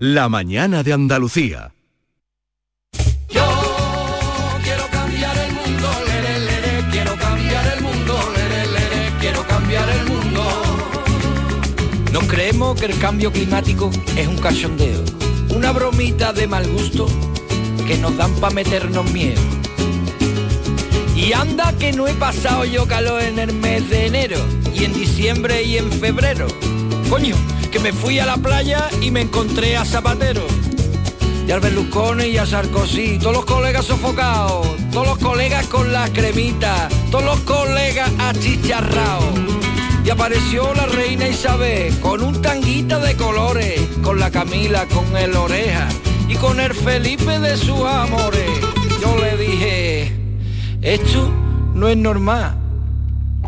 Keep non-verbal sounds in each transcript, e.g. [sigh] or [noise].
La mañana de Andalucía. Yo quiero cambiar el mundo, quiero cambiar el mundo, quiero cambiar el mundo. Nos creemos que el cambio climático es un cachondeo, una bromita de mal gusto que nos dan para meternos miedo. Y anda que no he pasado yo calor en el mes de enero, y en diciembre y en febrero. Coño, que me fui a la playa y me encontré a Zapatero. Y al Berlusconi y a Sarkozy, todos los colegas sofocados, todos los colegas con la cremita, todos los colegas achicharrados. Y apareció la reina Isabel con un tanguita de colores, con la Camila, con el oreja y con el Felipe de sus amores. Yo le dije, esto no es normal,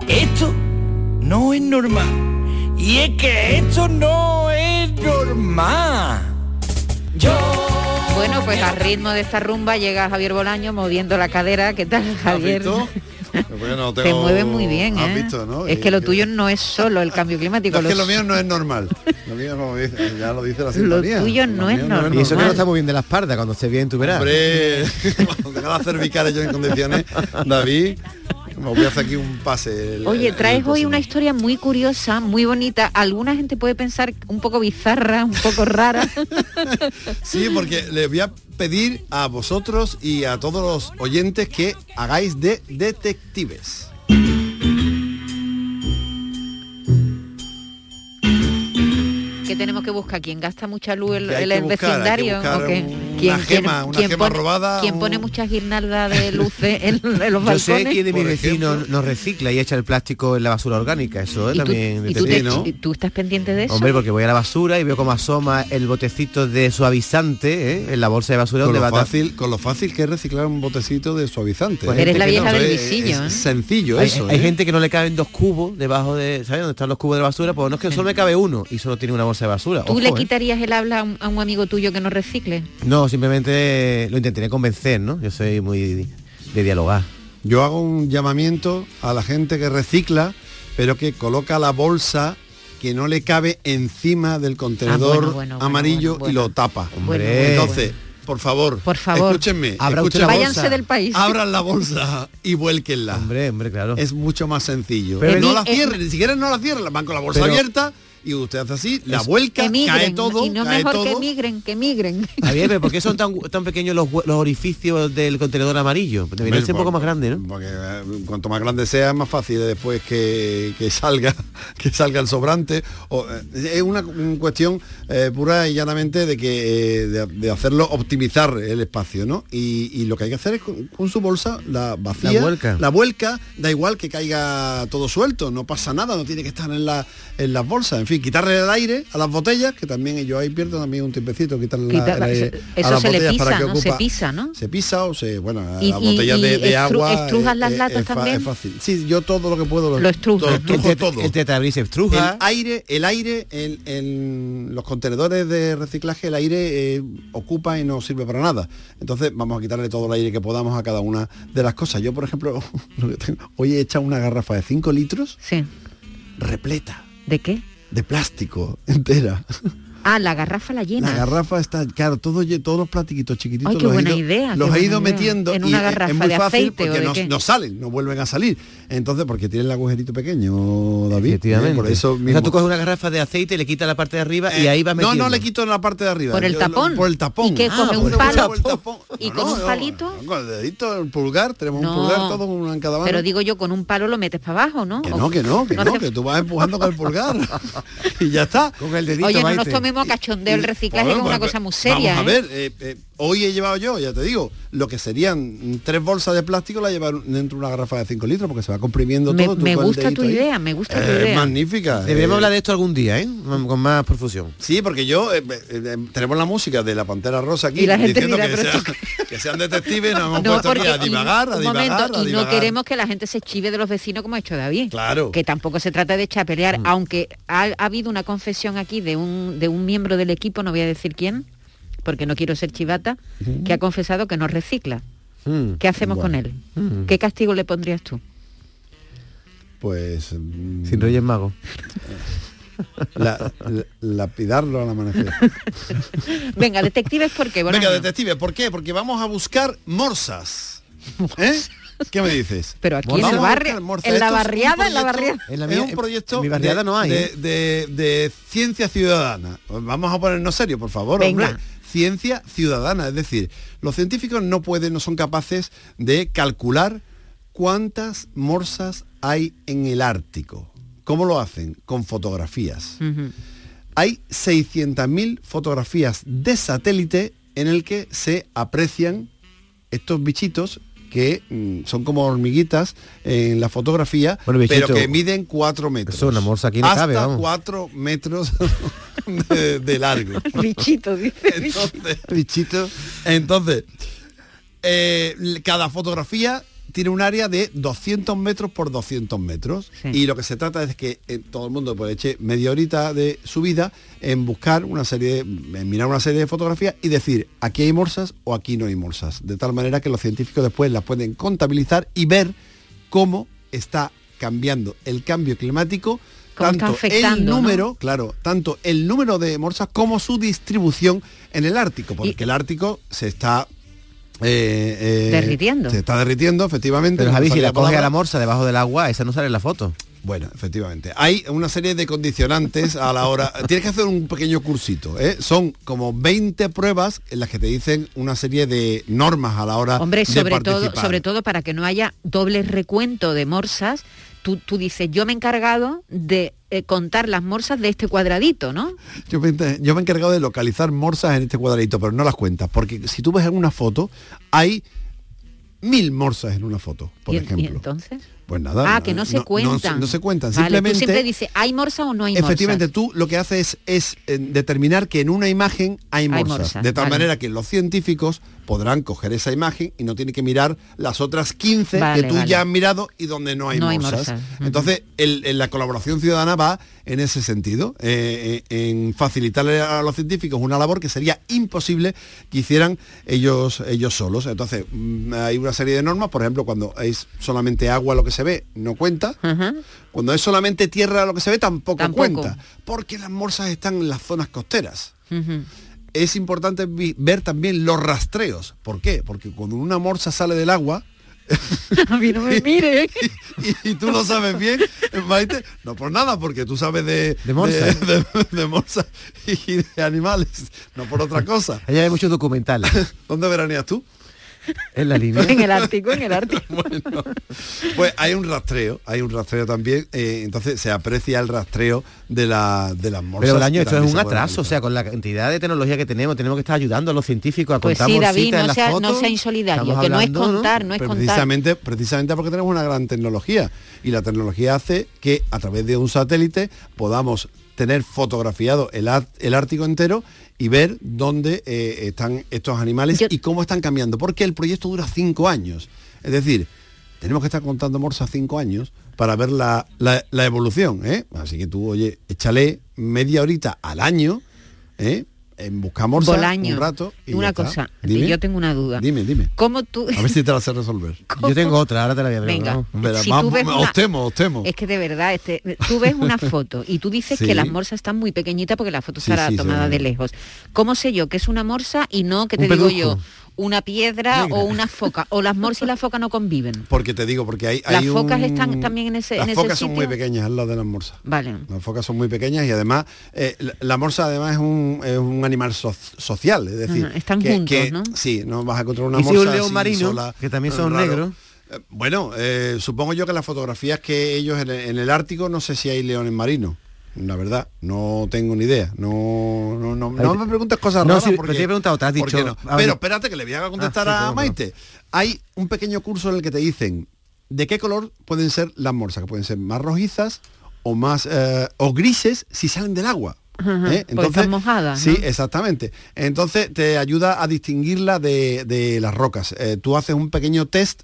esto no es normal. Y es que esto no es normal. Yo Bueno, pues al ritmo de esta rumba llega Javier Bolaño moviendo la cadera. ¿Qué tal, Javier? visto? [laughs] Bueno, Te mueves muy bien, ¿Has ¿eh? visto, no? Es que lo tuyo no es solo el cambio climático. [laughs] No, es que lo- lo mío no es normal. [laughs] Lo mío, como dice- ya lo dice la Lo sintonía. tuyo no es normal. Y eso que no está muy bien de la espalda, cuando esté bien tú verás. Hombre, cuando tenga las cervicales yo en condiciones, David, voy a hacer aquí un pase. el- Oye, el- traes el hoy una historia muy curiosa, muy bonita. Alguna gente puede pensar un poco bizarra, un poco rara. [laughs] Sí, porque les voy a pedir a vosotros y a todos los oyentes que hagáis de detectives. ¿Qué tenemos que buscar? ¿Quién gasta mucha luz el que vecindario? buscar ¿O una ¿Quién, gema, una gema pone, robada, ¿quién un- pone muchas guirnaldas de luces en, en los Yo sé quién de vecinos ejemplo. nos recicla y echa el plástico en la basura orgánica. Eso es ¿Y tú, también y tú te- detective, ¿no? y tú estás pendiente de eso? Hombre, porque voy a la basura y veo cómo asoma el botecito de suavizante ¿eh? en la bolsa de basura Con donde lo, va a fácil, con lo fácil que es reciclar un botecito de suavizante. Pues ¿eh? Eres la que vieja no, del Es- visillo, es ¿eh? sencillo Hay, eso. hay ¿eh? gente que no le caben dos cubos debajo de, ¿sabes? Donde están los cubos de basura, pues no es que solo me cabe uno y solo tiene una bolsa de basura. ¿Tú Ojo, le ¿eh? quitarías el habla a un, a un amigo tuyo que no recicle? No, simplemente lo intentaré convencer, ¿no? Yo soy muy de dialogar. Yo hago un llamamiento a la gente que recicla, pero que coloca la bolsa que no le cabe encima del contenedor Ah, bueno, bueno, bueno, amarillo bueno, y bueno. lo tapa. Hombre. Entonces, por favor, Por favor. escúchenme, Abra Váyanse bolsa. del país. abran la bolsa y vuélquenla. Hombre, hombre, claro. Es mucho más sencillo. Pero no la em- cierren, ni siquiera no la cierren, van con la bolsa Pero- abierta y usted hace así, la Es- vuelca, que migren, cae todo, y no cae mejor todo. que migren, que migren. [laughs] Javier, pero ¿por qué son tan, tan pequeños los, los orificios del contenedor amarillo? Deberían Hombre, ser un poco más grandes, ¿no? Porque eh, cuanto más grande sea, es más fácil después que, que salga [laughs] que salga el sobrante. O, eh, es una, un cuestión eh, pura y llanamente de que de, de hacerlo optimizar el espacio, ¿no? Y, y lo que hay que hacer es con, con su bolsa la vacía, La vuelca. la vuelca, da igual que caiga todo suelto, no pasa nada, no tiene que estar en la en las bolsas. En fin, quitarle el aire a las botellas, que también yo ahí pierdo también un tiempecito, quitarle la- Quita- el aire eso a las se le botellas para pisa, que ¿no? Se ocupa- pisa, ¿no? Se pisa o se, bueno, a Y- las y- botellas de, y de estru- agua. ¿estrujas las eh, latas es también? Es fácil. Sí, yo todo lo que puedo Lo lo ¿no? estrujo el, todo. el tetabris estruja. El aire, el aire en, en los contenedores de reciclaje, el aire eh, ocupa y no sirve para nada. Entonces vamos a quitarle todo el aire que podamos a cada una de las cosas. Yo, por ejemplo, [laughs] hoy he echado una garrafa de 5 litros Sí. repleta ¿De qué? De plástico entera. Ah, la garrafa la llena. La garrafa está, claro, todo, lle- todos los plastiquitos chiquititos Ay, qué los, he buena ido, idea, los qué he ido buena idea. metiendo En y una es- garrafa es muy de fácil aceite o porque de no, qué. no salen, no vuelven a salir. Entonces, porque tienen el agujerito pequeño, David. Efectivamente. ¿eh? Por eso o sea, mismo. tú coges una garrafa de aceite, le quitas la parte de arriba y Eh, ahí vas No, metiendo. no le quito en la parte de arriba. ¿Por el Yo- tapón? Por el tapón. ¿Y qué, Ah, coge un palo? por el tapón. ¿Y No, con no, un no, palito? no, con el dedito, el pulgar, tenemos No, un pulgar, todo uno en cada mano. Pero digo yo, con un palo lo metes para abajo, ¿no? que no, que no, que no, que tú vas empujando con el pulgar. [laughs] y ya está. Con el dedito, Oye, no nos A cachondeo el reciclaje Bueno, como una pues, cosa muy Vamos seria. a ¿eh? ver, eh, eh, hoy he llevado yo, ya te digo, lo que serían tres bolsas de plástico la llevar dentro de una garrafa de 5 litros porque se va comprimiendo Me, todo. me gusta tu ahí. idea, me gusta tu idea. magnífica. Deberíamos eh, hablar de esto algún día, ¿eh? Con más profusión. Sí, porque yo eh, eh, eh, tenemos la música de la Pantera Rosa aquí Y la gente diciendo dirá, que, pero sean, esto [laughs] que sean detectives, nos hemos No, puesto aquí a y- divagar, a un divagar, momento, a y no divagar. queremos que la gente se chive de los vecinos como ha hecho David. Claro. Que tampoco se trata de echar a pelear, Mm. aunque ha, ha habido una confesión aquí de un, de un miembro del equipo, no voy a decir quién, porque no quiero ser chivata, que ha confesado que no recicla. Mm. ¿Qué hacemos Bueno. con él? Mm. ¿Qué castigo le pondrías tú? Pues mm, Sin Reyes Magos. [laughs] La- la- lapidarlo al amanecer. [laughs] Venga, detectives, ¿por qué? Venga, Bolaño? detective, ¿por qué? Porque vamos a buscar morsas. [laughs] ¿Eh? ¿Qué me dices? Pero aquí en Vamos el barrio, en la Esto es un barriada, en la proyecto- barriada. En la es un proyecto en mi barriada de, no hay, de, ¿eh? de- de ciencia ciudadana. Vamos a ponernos serio, por favor, Venga. hombre. Ciencia ciudadana, es decir, los científicos no pueden, no son capaces de calcular cuántas morsas hay en el Ártico. ¿Cómo lo hacen? Con fotografías. Ujú. Hay 600.000 fotografías de satélite en el que se aprecian estos bichitos que mm, son como hormiguitas en la fotografía, Bueno, bichito, pero que miden 4 metros. eso, una morsa aquí no hasta cabe, vamos. 4 metros [laughs] de, de largo. [laughs] Bichito, dice. Entonces, Bichito. entonces, eh, cada fotografía tiene un área de 200 metros por 200 metros. Sí. y lo que se trata es que eh, todo el mundo pues eche media horita de su vida en buscar una serie, de- en mirar una serie de fotografías y decir aquí hay morsas o aquí no hay morsas, de tal manera que los científicos después las pueden contabilizar y ver cómo está cambiando el cambio climático tanto el número, claro, tanto el número de morsas como su distribución en el Ártico, porque Y- el Ártico se está eh, eh, Derritiendo. Se está derritiendo, efectivamente. Pero no Javi, si salía la coge a la morsa debajo del agua, esa no sale en la foto. Bueno, efectivamente. Hay una serie de condicionantes a la hora. [laughs] Tienes que hacer un pequeño cursito. ¿eh? Son como 20 pruebas en las que te dicen una serie de normas a la hora Hombre, de sobre todo, participar. sobre todo para que no haya doble recuento de morsas, tú, tú dices, yo me he encargado de eh, contar las morsas de este cuadradito, ¿no? Yo me, yo me he encargado de localizar morsas en este cuadradito, pero no las cuentas, porque si tú ves en una foto, hay mil morsas en una foto, por y, ejemplo. y entonces... Pues nada. Ah, que no se cuentan. No, se cuentan. Vale, Simplemente. tú siempre dices, ¿hay morsa o no hay Efectivamente, morsas? tú lo que haces es, eh, determinar que en una imagen hay morsas. morsas, de tal vale. manera que los científicos podrán coger esa imagen y no tienen que mirar las otras 15 Vale, que tú vale. ya has mirado y donde no hay No hay morsas. Entonces, el- el- la colaboración ciudadana va en ese sentido, eh, eh, en facilitarle a los científicos una labor que sería imposible que hicieran ellos, ellos solos. Entonces, mm, hay una serie de normas, por ejemplo, cuando es solamente agua lo que se ve, no cuenta. Cuando es solamente tierra lo que se ve tampoco, Tampoco. cuenta, porque las morsas están en las zonas costeras. Es importante ver también los rastreos. ¿Por qué? Porque cuando una morsa sale del agua, [laughs] A mí no me [laughs] mire. y, y tú lo sabes bien, Maite, no por nada, porque tú sabes de, De morsas. de, de- de morsas y de animales, no por otra cosa. Ella ve muchos documentales. [laughs] ¿Dónde veraneas tú? En la línea. en el Ártico, en el Ártico. [laughs] Bueno, pues hay un rastreo, hay un rastreo también, eh, entonces se aprecia el rastreo de, la, de las morsas. Pero el año esto es un atraso, o sea, con la cantidad de tecnología que tenemos, tenemos que estar ayudando a los científicos a Pues contar sí, David, morsitas en no las sea, no fotos. sea insolidario, Estamos que no es contar, no es Pero contar. precisamente, precisamente porque tenemos una gran tecnología y la tecnología hace que a través de un satélite podamos tener fotografiado el, el Ártico entero y ver dónde eh, están estos animales Yo- y cómo están cambiando, porque el proyecto dura cinco años. Es decir, tenemos que estar contando morsas cinco años para ver la, la- la evolución. ¿eh? Así que tú, oye, échale media horita al año ¿eh? En Bolaño, un rato. Y una cosa, Dime. yo tengo una duda. Dime, dime. ¿Cómo tú... A ver si te la sé resolver. [laughs] Yo tengo otra, ahora te la voy a Venga, preguntar. Verá, si vamos, tú ves os una- temo, os temo. Es que de verdad, este, tú ves una [laughs] foto y tú dices Sí. que las morsas están muy pequeñitas porque la foto Sí, estará sí, tomada sí. de lejos. ¿Cómo sé yo que es una morsa y no que te Un digo yo una piedra o una foca? O las morsas y la foca no conviven. Porque te digo, porque hay, ¿Las focas un- están también en ese- Las en ese focas son muy pequeñas al lado de las morsas. Vale. Las focas son muy pequeñas y además eh, la, la morsa además es un, es un animal so- social, es decir, Ajá, están que, juntos, que- ¿no? Sí, no vas a encontrar una ¿Y si morsa un león así marino, sola, que también eh, son raro. negros? Eh, Bueno, eh, supongo yo que las fotografías que ellos en el, en el Ártico no sé si hay leones marinos. La verdad, no tengo ni idea. No, no, no, no me preguntes cosas No, sí, porque, pero te he preguntado, te has dicho- no. Pero espérate que le voy a contestar Ah, sí, a Maite. Hay un pequeño curso en el que te dicen de qué color pueden ser las morsas, que pueden ser más rojizas o más eh, o grises si salen del agua. ¿eh? porque están mojadas, Sí, exactamente. Entonces te ayuda a distinguirla de, de las rocas. Eh, tú haces un pequeño test,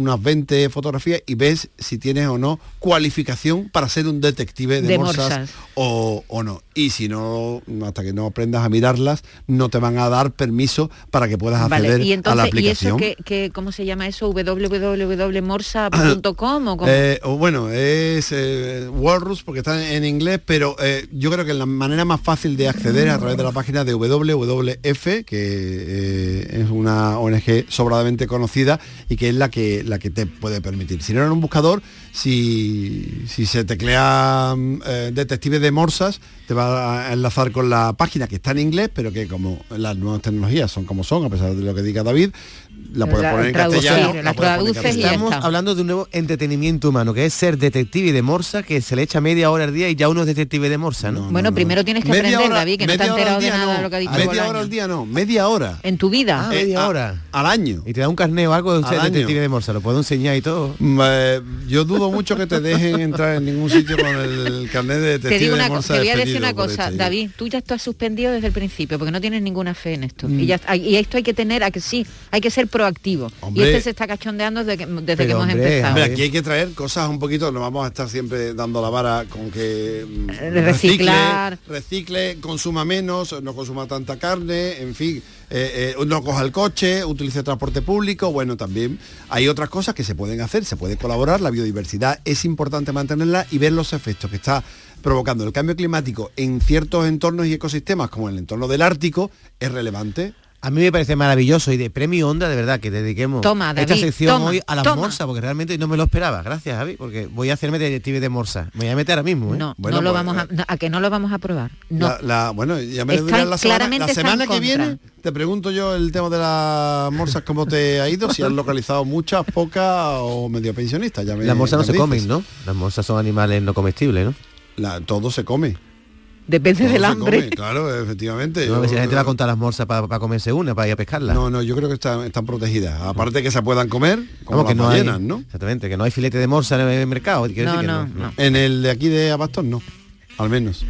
unas 20 fotografías y ves si tienes o no cualificación para ser un detective de, De morsas, morsas. O, o no. Y si no, hasta que no aprendas a mirarlas, no te van a dar permiso para que puedas acceder Vale, y a la entonces, ¿y aplicación. eso qué, qué- cómo se llama eso? www.morsa.com o? Eh, bueno, es eh, Walrus porque está en inglés, pero eh, yo creo que la manera más fácil de acceder es a través de la página de WWF, que eh, es una ONG sobradamente conocida y que es la que, la que te puede permitir. Si no en un buscador, si, si se teclea mm, eh, detective de morsas, te va a enlazar con la página que está en inglés, pero que como las nuevas tecnologías son como son, a pesar de lo que diga David, la puedes La poner en traducir, castellano. la la en castellano. Estamos está. hablando de un nuevo entretenimiento humano, que es ser detective de morsa, que se le echa media hora al día y ya uno es detective de morsa, ¿no? No, bueno, no, primero no. tienes que Media aprender, hora- David, que no te media has hora enterado de día nada no. de lo que ha dicho Media hora al día no, media hora. En tu vida. Ah, media a- hora. al año. Y te da un carneo o algo de usted detective de morsa, lo puedo enseñar y todo. Mm, eh, yo dudo mucho que te dejen entrar en ningún sitio con el carnet de detective Te digo de una cosa, te voy a decir una cosa, este. David, tú ya estás suspendido desde el principio porque no tienes ninguna fe en esto. Mm. Y, ya está- y esto hay que tener, a que sí, hay que ser proactivo. Hombre. y este se está cachondeando desde que, desde que hemos hombre, empezado. Hombre, aquí hay que traer cosas un poquito, no vamos a estar siempre dando la vara con que mm, Eh, reciclar. recicle, recicle, consuma menos, no consuma tanta carne, en fin, eh, eh, no coja el coche, utilice transporte público, bueno, también hay otras cosas que se pueden hacer, se puede colaborar, la biodiversidad es importante mantenerla y ver los efectos que está provocando el cambio climático en ciertos entornos y ecosistemas, como el entorno del Ártico, es relevante. A mí me parece maravilloso y de premio onda, de verdad, que dediquemos Toma, esta David, sección toma, hoy a la toma. morsa, porque realmente no me lo esperaba. Gracias, Javi, porque voy a hacerme detective de morsa. Me voy a meter ahora mismo, ¿eh? No, Bueno, no lo pues, vamos a, no, a que no lo vamos a probar. No. La, la- bueno, ya me Está- la semana, claramente la semana que contra. viene. Te pregunto yo el tema de las morsas, cómo te ha ido, si has localizado muchas, pocas o medio pensionistas. Ya me- Las morsas no se me comen. ¿no? Las morsas son animales no comestibles, ¿no? La- todo se come. Depende todo del hambre. come, claro, efectivamente. No, a ver si la gente va a contar las morsas para comerse una, para ir a pescarla. no, no, yo creo que están, están protegidas. Aparte que se puedan comer, como Vamos, que las no hay, ballenas, ¿no? Exactamente, que no hay filete de morsa en el mercado. No, decir que no, no. En el de aquí de Abastón, no. Al menos.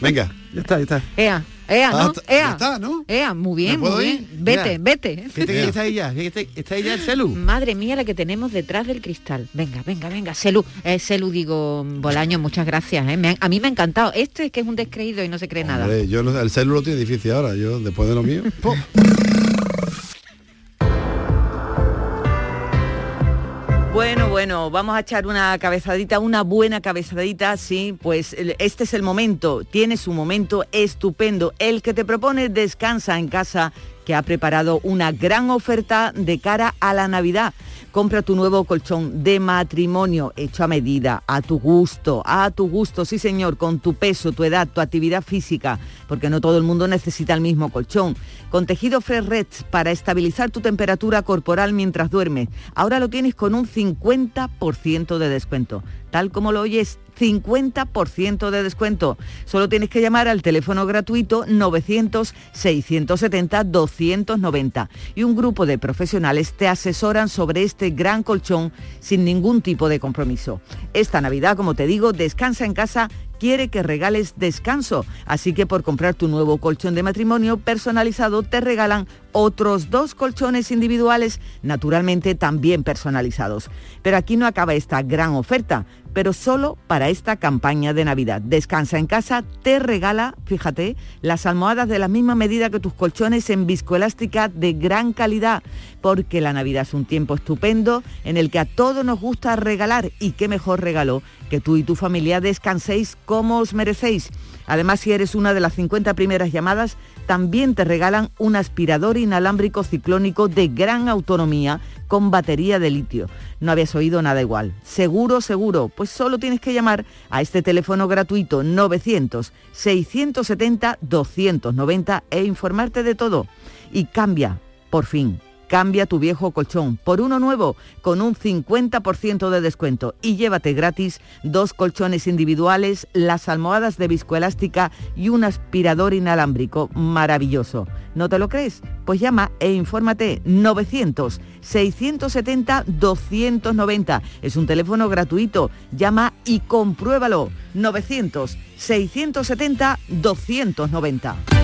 Venga. Ya está, ya está. Ea, ea, Ah, ¿no? ya Ea. está, ¿no? Ea, muy bien, ¿Me puedo muy ir? bien. Vete, Mira. vete. Fíjate que está ya, fíjate, está ahí ya el celu. Madre mía la que tenemos detrás del cristal. Venga, venga, venga. Celu, eh, Celu digo, Bolaño, muchas gracias. eh. Me a mí me ha encantado. Este es que es un descreído y no se cree nada. Yo el célulo tiene difícil ahora. Yo, después de lo mío. [laughs] Bueno, bueno, vamos a echar una cabezadita, una buena cabezadita, sí, pues este es el momento, tienes un momento estupendo, el que te propone Descansa en casa, que ha preparado una gran oferta de cara a la Navidad. Compra tu nuevo colchón de matrimonio hecho a medida, a tu gusto, a tu gusto, sí señor, con tu peso, tu edad, tu actividad física, porque no todo el mundo necesita el mismo colchón. Con tejido Fresh para estabilizar tu temperatura corporal mientras duermes. Ahora lo tienes con un 50% de descuento. Tal como lo oyes, 50% de descuento. Solo tienes que llamar al teléfono gratuito 900-670-290 y un grupo de profesionales te asesoran sobre este gran colchón sin ningún tipo de compromiso. Esta Navidad, como te digo, descansa en casa quiere que regales descanso, así que por comprar tu nuevo colchón de matrimonio personalizado te regalan otros dos colchones individuales, naturalmente también personalizados. Pero aquí no acaba esta gran oferta, pero solo para esta campaña de Navidad. Descansa en casa, te regala, fíjate, las almohadas de la misma medida que tus colchones en viscoelástica de gran calidad, porque la Navidad es un tiempo estupendo en el que a todos nos gusta regalar y qué mejor regalo que tú y tu familia descanséis como os merecéis. Además, si eres una de las 50 primeras llamadas, también te regalan un aspirador inalámbrico ciclónico de gran autonomía con batería de litio. No habías oído nada igual. Seguro, seguro. Pues solo tienes que llamar a este teléfono gratuito 900-670-290 e informarte de todo. Y cambia, por fin, cambia tu viejo colchón por uno nuevo con un 50% de descuento y llévate gratis dos colchones individuales, las almohadas de viscoelástica y un aspirador inalámbrico maravilloso. ¿No te lo crees? Pues llama e infórmate 900 670 290. Es un teléfono gratuito. Llama y compruébalo. 900 670 290.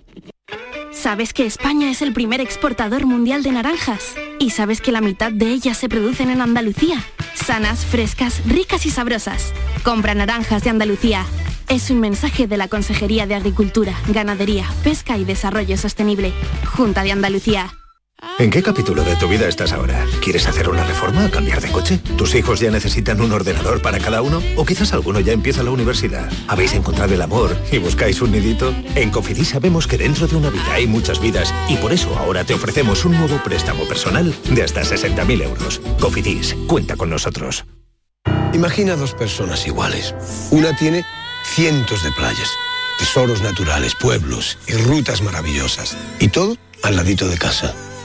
¿Sabes que España es el primer exportador mundial de naranjas? ¿Y sabes que la mitad de ellas se producen en Andalucía? Sanas, frescas, ricas y sabrosas. Compra naranjas de Andalucía. Es un mensaje de la Consejería de Agricultura, Ganadería, Pesca y Desarrollo Sostenible. Junta de Andalucía. ¿En qué capítulo de tu vida estás ahora? ¿Quieres hacer una reforma cambiar de coche? ¿Tus hijos ya necesitan un ordenador para cada uno? ¿O quizás alguno ya empieza la universidad? ¿Habéis encontrado el amor y buscáis un nidito? En Cofidis sabemos que dentro de una vida hay muchas vidas y por eso ahora te ofrecemos un nuevo préstamo personal de hasta 60.000 euros. Cofidis, cuenta con nosotros. Imagina dos personas iguales. Una tiene cientos de playas, tesoros naturales, pueblos y rutas maravillosas. Y todo al ladito de casa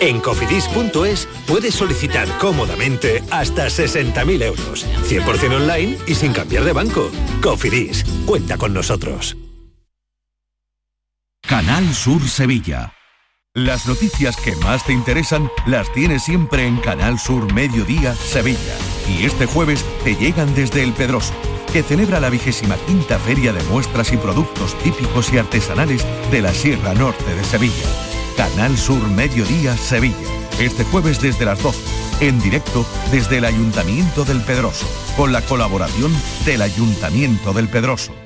En cofidis.es puedes solicitar cómodamente hasta 60.000 euros, 100% online y sin cambiar de banco. Cofidis, cuenta con nosotros. Canal Sur Sevilla. Las noticias que más te interesan las tienes siempre en Canal Sur Mediodía Sevilla. Y este jueves te llegan desde El Pedroso, que celebra la vigésima quinta feria de muestras y productos típicos y artesanales de la Sierra Norte de Sevilla. Canal Sur Mediodía Sevilla. Este jueves desde las 12, en directo desde el Ayuntamiento del Pedroso, con la colaboración del Ayuntamiento del Pedroso.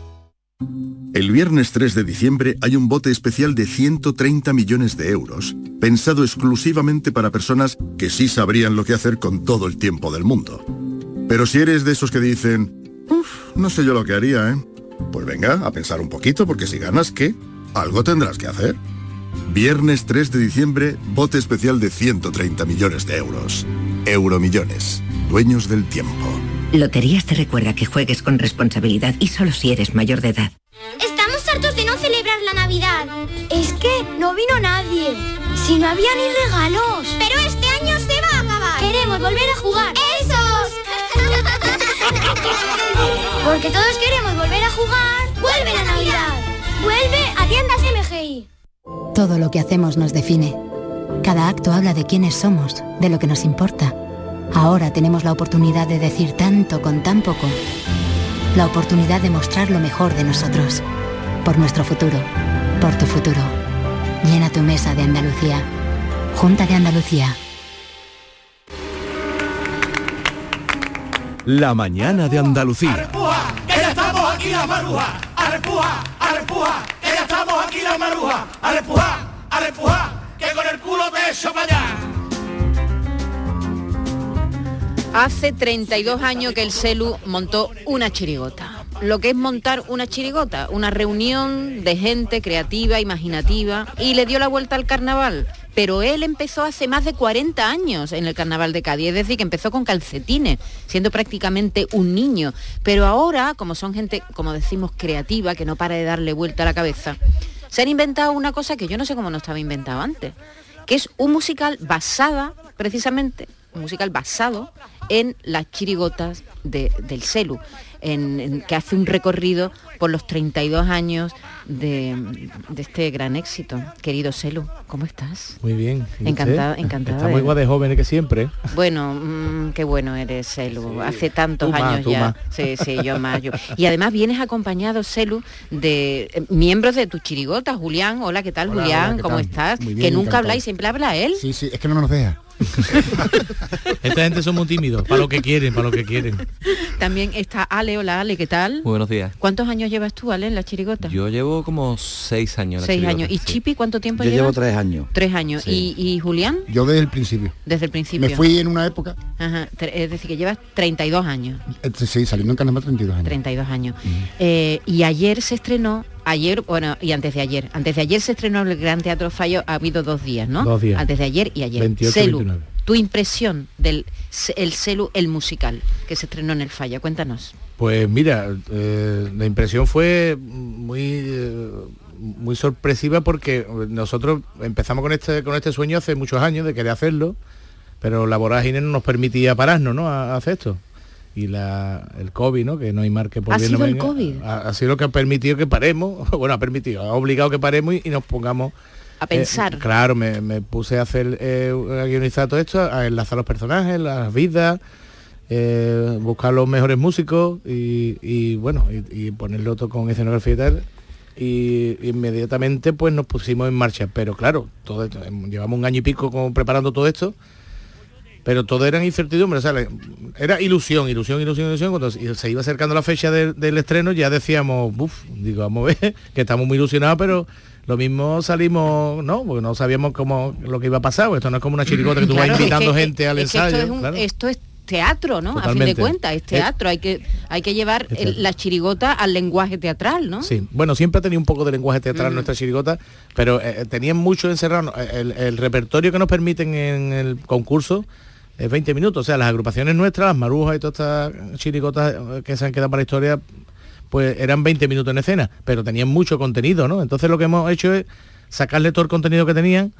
El viernes 3 de diciembre hay un bote especial de 130 millones de euros, pensado exclusivamente para personas que sí sabrían lo que hacer con todo el tiempo del mundo. Pero si eres de esos que dicen, uff, no sé yo lo que haría, ¿eh? Pues venga, a pensar un poquito, porque si ganas, ¿qué? Algo tendrás que hacer. Viernes 3 de diciembre, bote especial de 130 millones de euros. Euromillones, dueños del tiempo. Loterías te recuerda que juegues con responsabilidad y solo si eres mayor de edad. Estamos hartos de no celebrar la Navidad. Es que no vino nadie. Si no había ni regalos. Pero este año se va a acabar. Queremos volver a jugar. ¡Esos! [laughs] Porque todos queremos volver a jugar. ¡Vuelve la Navidad! ¡Vuelve a tiendas MGI! Todo lo que hacemos nos define. Cada acto habla de quiénes somos, de lo que nos importa. Ahora tenemos la oportunidad de decir tanto con tan poco. La oportunidad de mostrar lo mejor de nosotros. Por nuestro futuro. Por tu futuro. Llena tu mesa de Andalucía. Junta de Andalucía. La mañana de Andalucía. ¡Arrepuja! ¡Que ya estamos aquí la maruja! ¡Arrepuja! ¡Arrepuja! ¡Que ya estamos aquí la maruja! ¡Arrepuja! ¡Arrepuja! ¡Que con el culo te echo para allá! Hace 32 años que el CELU montó una chirigota. Lo que es montar una chirigota, una reunión de gente creativa, imaginativa, y le dio la vuelta al carnaval. Pero él empezó hace más de 40 años en el carnaval de Cádiz, es decir, que empezó con calcetines, siendo prácticamente un niño. Pero ahora, como son gente, como decimos, creativa, que no para de darle vuelta a la cabeza, se han inventado una cosa que yo no sé cómo no estaba inventado antes, que es un musical basada precisamente musical basado en las chirigotas de- del Celu, en- en- que hace un recorrido por los 32 años de, de este gran éxito. Querido Celu, ¿cómo estás? Muy bien. ¿Y Encantada- encantada muy igual de joven que siempre. Bueno, mm, qué bueno eres, Celu. Hace tantos Tú años ya. más. Sí, sí, yo más. yo. Y además vienes acompañado, Celu, de eh, miembros de tu chirigota, Julián. Hola, ¿qué tal, Hola, Julián? hola, ¿qué ¿Cómo tal? estás? Muy que nunca encantado. habláis, siempre habla él. Sí, sí, es que no nos deja. [laughs] Esta gente son muy tímidos, para lo que quieren, para lo que quieren. También está Ale. Hola, Ale, ¿qué tal? Muy buenos días. ¿Cuántos años llevas tú, Ale, en la chirigota? Yo llevo como seis años. en la Seis chirigota, años. ¿Y sí. Chipi cuánto tiempo Yo lleva? llevo tres años. Tres años. Sí. ¿Y, y Julián? Yo desde el principio. Desde el principio. Me fui en una época, Ajá, Es decir, que llevas 32 años. este, sí, saliendo en Canadá 32 años. 32 años. Eh, y ayer se estrenó, ayer, bueno, y antes de ayer, antes de ayer se estrenó el Gran Teatro Fallo, ha habido dos días, ¿no? Dos días. Antes de ayer y ayer. 28 y Celu, 29. tu impresión del el Celu, el musical, que se estrenó en el Falla, cuéntanos. Pues mira, eh, la impresión fue muy eh, muy sorpresiva porque nosotros empezamos con este con este sueño hace muchos años de querer hacerlo, pero la vorágine no nos permitía pararnos, ¿no? A, a hacer esto. Y la, el COVID, ¿no? Que no hay mar que por ¿Ha bien no sido el venga, COVID? Ha, ha sido lo que ha permitido que paremos, [laughs] bueno, ha permitido, ha obligado que paremos y, y nos pongamos A pensar. eh, claro, me, me puse a hacer, eh, a guionizar todo esto, a enlazar los personajes, las vidas, eh, buscar los mejores músicos y, y, bueno, y, y ponerlo todo con escenografía y tal. Y inmediatamente pues nos pusimos en marcha. Pero claro, todo esto, llevamos un año y pico como preparando todo esto. Pero todo era incertidumbre, o sea, era ilusión, ilusión, ilusión, ilusión. Cuando se iba acercando la fecha del- del estreno ya decíamos, uff, digo, vamos a ver, [laughs] que estamos muy ilusionados, pero lo mismo salimos, ¿no? Porque no sabíamos cómo lo que iba a pasar. Esto no es como una chiricota que tú Claro, vas es invitando que- gente al es ensayo. Esto es, un- claro. esto es teatro, ¿no? A fin Totalmente. de cuentas, es teatro. Hay que hay que llevar el- la chirigota al lenguaje teatral, ¿no? Sí, bueno, siempre ha tenido un poco de lenguaje teatral nuestra chirigota, pero eh, tenían mucho encerrado. El, el repertorio que nos permiten en el concurso 20 minutos. O sea, las agrupaciones nuestras, las marujas y todas estas chirigotas eh, que se han quedado para la historia, pues eran 20 minutos en escena, pero tenían mucho contenido, ¿no? Entonces lo que hemos hecho es sacarle todo el contenido que tenían,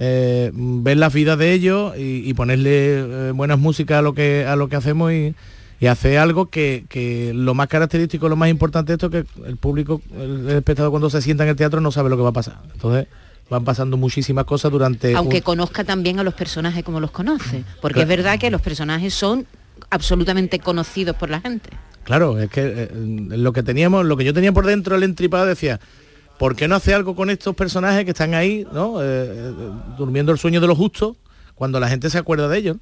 eh, ver las vidas de ellos y, y ponerle eh, buenas músicas a lo que a lo que hacemos y, y hacer algo que, que lo más característico, lo más importante de esto es que el público, el, el espectador cuando se sienta en el teatro no sabe lo que va a pasar. Entonces van pasando muchísimas cosas durante Aunque un- conozca también a los personajes como los conoce. Porque Claro. es verdad que los personajes son absolutamente conocidos por la gente. Claro, es que eh, lo que teníamos, lo que yo tenía por dentro el entripado decía, ¿por qué no hace algo con estos personajes que están ahí, ¿no? Eh, eh, durmiendo el sueño de los justos, cuando la gente se acuerda de ellos?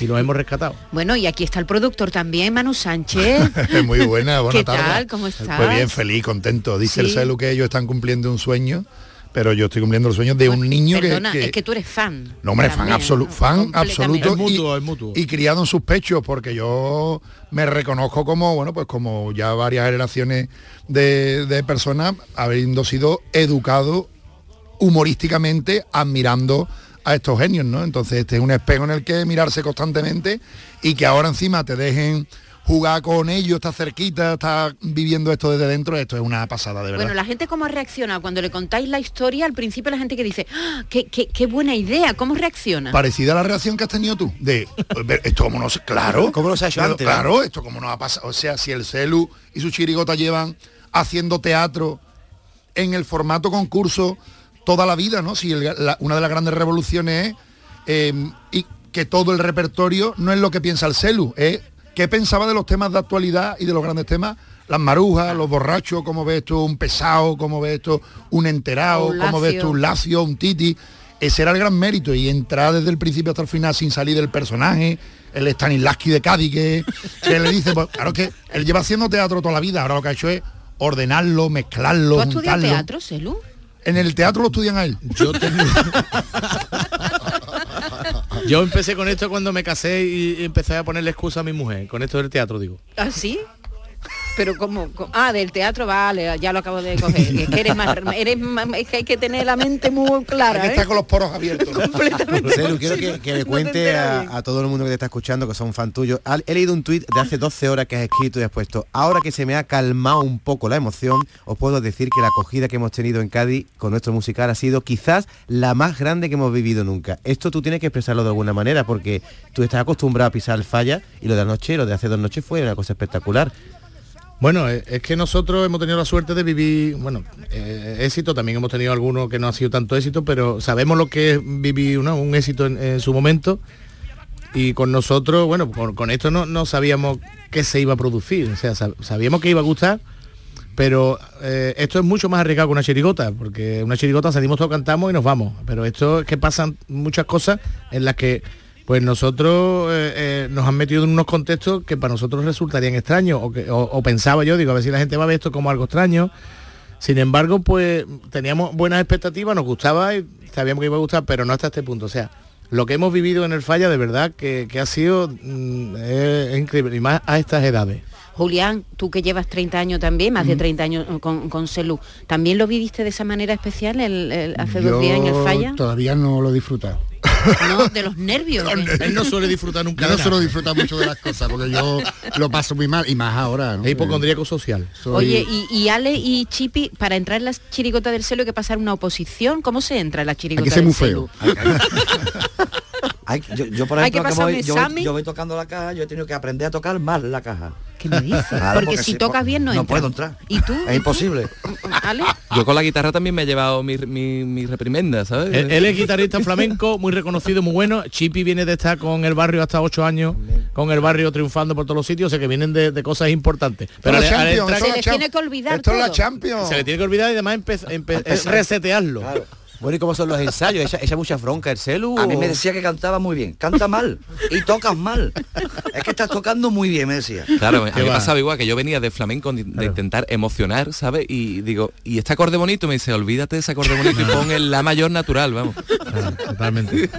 Y los hemos rescatado. Bueno, y aquí está el productor también, Manu Sánchez. [laughs] Muy buena, [laughs] buena ¿Qué tarde. tal? ¿Cómo estás? Pues bien, feliz, contento. Dice el. Celu que ellos están cumpliendo un sueño, pero yo estoy cumpliendo el sueño de un niño que- Perdona, que, es que tú eres fan. No, hombre, fan, También, absoluto, fan completamente. absoluto y, y criado en sus pechos, porque yo me reconozco como, bueno, pues como ya varias generaciones de, de personas habiendo sido educado humorísticamente admirando a estos genios, ¿no? Entonces este es un espejo en el que mirarse constantemente y que ahora encima te dejen jugar con ellos, estar cerquita, estar viviendo esto desde dentro, esto es una pasada, de verdad. Bueno, la gente cómo reacciona cuando le contáis la historia, al principio la gente que dice, ¡Ah, qué, qué- qué buena idea, ¿cómo reacciona? parecida a la reacción que has tenido tú de ver, esto como no se- claro [laughs] ¿Cómo no se ha hecho antes, claro esto como no ha pasado o sea si el celu y su chirigota llevan haciendo teatro en el formato concurso toda la vida no si el- la- una de las grandes revoluciones es eh, y que todo el repertorio no es lo que piensa el celu es qué pensaba de los temas de actualidad y de los grandes temas las marujas, los borrachos, cómo ves tú un pesado, cómo ves tú un enterado, Un cómo ves tú un lacio, un titi. Ese era el gran mérito y entrar desde el principio hasta el final sin salir del personaje, el Stanislavski de Cádiz que, que le dice, pues, claro que él lleva haciendo teatro toda la vida, ahora lo que ha hecho es ordenarlo, mezclarlo, ¿Tú has juntarlo. teatro, Celu? En el teatro lo estudian a él. Yo [laughs] Yo empecé con esto cuando me casé y empecé a ponerle excusa a mi mujer, con esto del teatro digo. ¿Ah, sí? Pero como, co- ah, del teatro, vale, ya lo acabo de coger. Es que eres más, eres más- es que hay que tener la mente muy clara. Hay que ¿eh? con los poros abiertos. Celu, quiero que, que le cuente a, a todo el mundo que te está escuchando, que son fan tuyos. Al- He leído un tuit de hace 12 horas que has escrito y has puesto, ahora que se me ha calmado un poco la emoción, os puedo decir que la acogida que hemos tenido en Cádiz con nuestro musical ha sido quizás la más grande que hemos vivido nunca. Esto tú tienes que expresarlo de alguna manera, porque tú estás acostumbrado a pisar el falla y lo de anoche, lo de hace dos noches fue una cosa espectacular. Bueno, eh, es que nosotros hemos tenido la suerte de vivir, bueno, eh, éxito, también hemos tenido algunos que no ha sido tanto éxito, pero sabemos lo que es vivir ¿no? un éxito en, su momento y con nosotros, bueno, con, esto no, no sabíamos qué se iba a producir, o sea, sab- sabíamos que iba a gustar, pero eh, esto es mucho más arriesgado que una chirigota, porque una chirigota salimos todos, cantamos y nos vamos, pero esto es que pasan muchas cosas en las que pues nosotros eh, eh, nos han metido en unos contextos que para nosotros resultarían extraños, o, que, o- o pensaba yo, digo, a ver si la gente va a ver esto como algo extraño. Sin embargo, pues teníamos buenas expectativas, nos gustaba y sabíamos que iba a gustar, pero no hasta este punto. O sea, lo que hemos vivido en el falla de verdad que, que ha sido mm, es- es increíble, y más a estas edades. Julián, tú que llevas 30 años también, más de 30 años con, con Celu, ¿también lo viviste de esa manera especial el- el- hace dos días en el falla? Todavía no lo he disfrutado. [laughs] No, de los nervios. Él no suele disfrutar nunca no suelo disfrutar mucho de las cosas porque yo lo paso muy mal y más ahora. ¿no? Es hipocondríaco social. Soy- Oye, y, y Ale y Chipi, para entrar en la chirigota del celu hay que pasar una oposición. ¿Cómo se entra en la chirigota Hay que ser del muy celu? Hay- yo, yo, por Hay que ejemplo, que pasar un voy, yo, voy, yo voy tocando la caja, yo he tenido que aprender a tocar mal la caja. ¿Qué me dices? Claro, porque, si tocas bien no, no entra. puedo entrar. ¿Y tú? Es imposible. Ale? Yo con la guitarra también me he llevado mi, mi, mi reprimenda, ¿sabes? Él, él es guitarrista flamenco, muy reconocido, muy bueno. Chipi viene de estar con el barrio hasta ocho años, con el barrio triunfando por todos los sitios, o sea que vienen de, de cosas importantes. Pero al- al entrar- Se les tiene que olvidar Esto es la. Champions. se le tiene que olvidar y además empe- empe- es resetearlo. Bueno, ¿y cómo son los ensayos? ¿Echa, echa mucha bronca el celu? A mí me decía que cantaba muy bien. Canta mal. Y tocas mal. Es que estás tocando muy bien, me decía. Claro, a mí ¿Qué me pasaba igual que yo venía de flamenco de, intentar emocionar, ¿sabes? Y digo, y este acorde bonito, me dice, olvídate de ese acorde bonito y pon el la mayor natural, vamos. Totalmente.